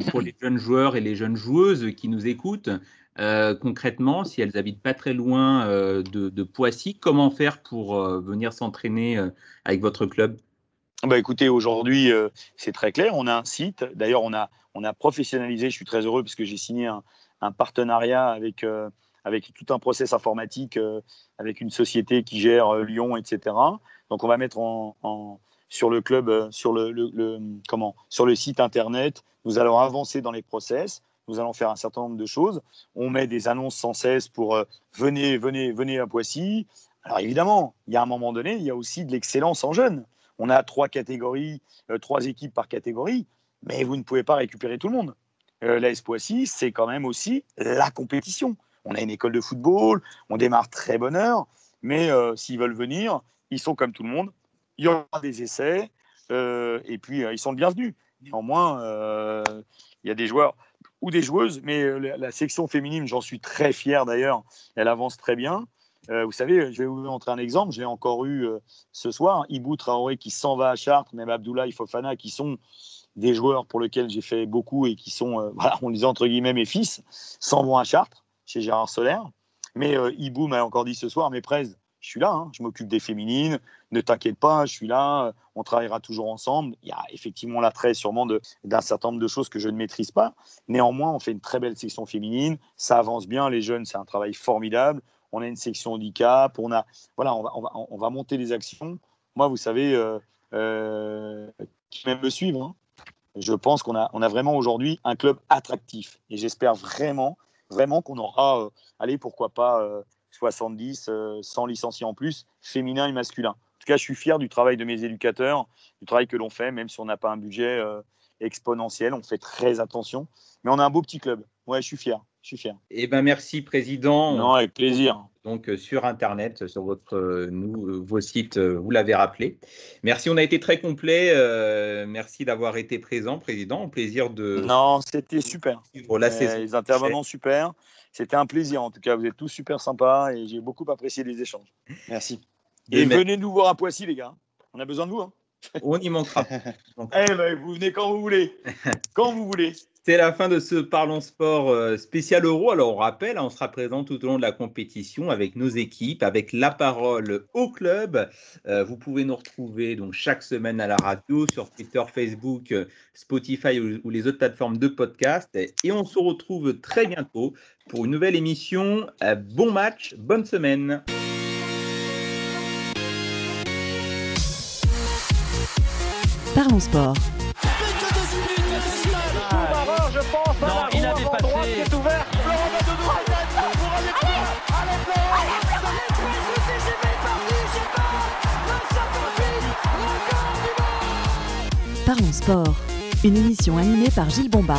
pour les jeunes joueurs et les jeunes joueuses qui nous écoutent, euh, concrètement, si elles habitent pas très loin euh, de, Poissy, comment faire pour euh, venir s'entraîner avec votre club? Bah écoutez, aujourd'hui, c'est très clair. On a un site. D'ailleurs, on a, on a professionnalisé. Je suis très heureux parce que j'ai signé un, partenariat avec, avec tout un process informatique avec une société qui gère Lyon, etc. Donc, on va mettre en, sur le club, sur le, le, comment, sur le site internet. Nous allons avancer dans les process nous allons faire un certain nombre de choses. On met des annonces sans cesse pour euh, venez, venez, venez à Poissy. Alors évidemment, il y a un moment donné, il y a aussi de l'excellence en jeunes. On a trois catégories, euh, trois équipes par catégorie, mais vous ne pouvez pas récupérer tout le monde. Euh, L'AS Poissy, c'est quand même aussi la compétition. On a une école de football, on démarre très bonne heure, mais s'ils veulent venir, ils sont comme tout le monde. Il y aura des essais, et puis ils sont le bienvenu. Néanmoins, il y a des joueurs ou des joueuses, mais la, section féminine, j'en suis très fier d'ailleurs, elle avance très bien. vous savez, je vais vous montrer un exemple, j'ai encore eu ce soir, Ibou Traoré qui s'en va à Chartres, même Abdoulaye Fofana qui sont des joueurs pour lesquels j'ai fait beaucoup et qui sont, voilà, on disait entre guillemets mes fils, s'en vont à Chartres, chez Gérard Soler. Mais Ibou m'a encore dit ce soir, mais Prez, je suis là, hein. je m'occupe des féminines, ne t'inquiète pas, je suis là, on travaillera toujours ensemble. Il y a effectivement l'attrait sûrement d'un certain nombre de choses que je ne maîtrise pas. Néanmoins, on fait une très belle section féminine, ça avance bien, les jeunes, c'est un travail formidable. On a une section handicap, on, a, voilà, on, va, on va, monter les actions. Moi, vous savez, euh, euh, qui me suivre, hein. je pense qu'on a, on a vraiment aujourd'hui un club attractif. Et j'espère vraiment, vraiment qu'on aura, euh, allez, pourquoi pas 70, 100 licenciés en plus, féminins et masculins. En tout cas, je suis fier du travail de mes éducateurs, du travail que l'on fait, même si on n'a pas un budget euh, exponentiel, on fait très attention. Mais on a un beau petit club. Ouais, je suis fier. Je suis fier. Eh ben merci président. Non, avec plaisir. Donc euh, sur internet, sur votre euh, nouveau site, vous l'avez rappelé. Merci, on a été très complet. merci d'avoir été présent, président. Au plaisir de. Non, c'était super. les intervenants super. C'était un plaisir en tout cas. Vous êtes tous super sympas et j'ai beaucoup apprécié les échanges. Merci. Et, venez nous voir à Poissy, les gars. On a besoin de vous. Hein. On y manquera. eh ben, vous venez quand vous voulez. quand vous voulez. C'est la fin de ce Parlons Sport euh, spécial Euro. Alors on rappelle, on sera présent tout au long de la compétition avec nos équipes, avec la parole au club. Euh, vous pouvez nous retrouver donc chaque semaine à la radio, sur Twitter, Facebook, Spotify ou, les autres plateformes de podcast. Et on se retrouve très bientôt pour une nouvelle émission. Euh, bon match, bonne semaine. Parlons Sport. Non, il avait passé. est ouvert. Florent Badodou. Pour aller Allez, Florent. Parlons Sport. Une émission animée par Gilles Bombard.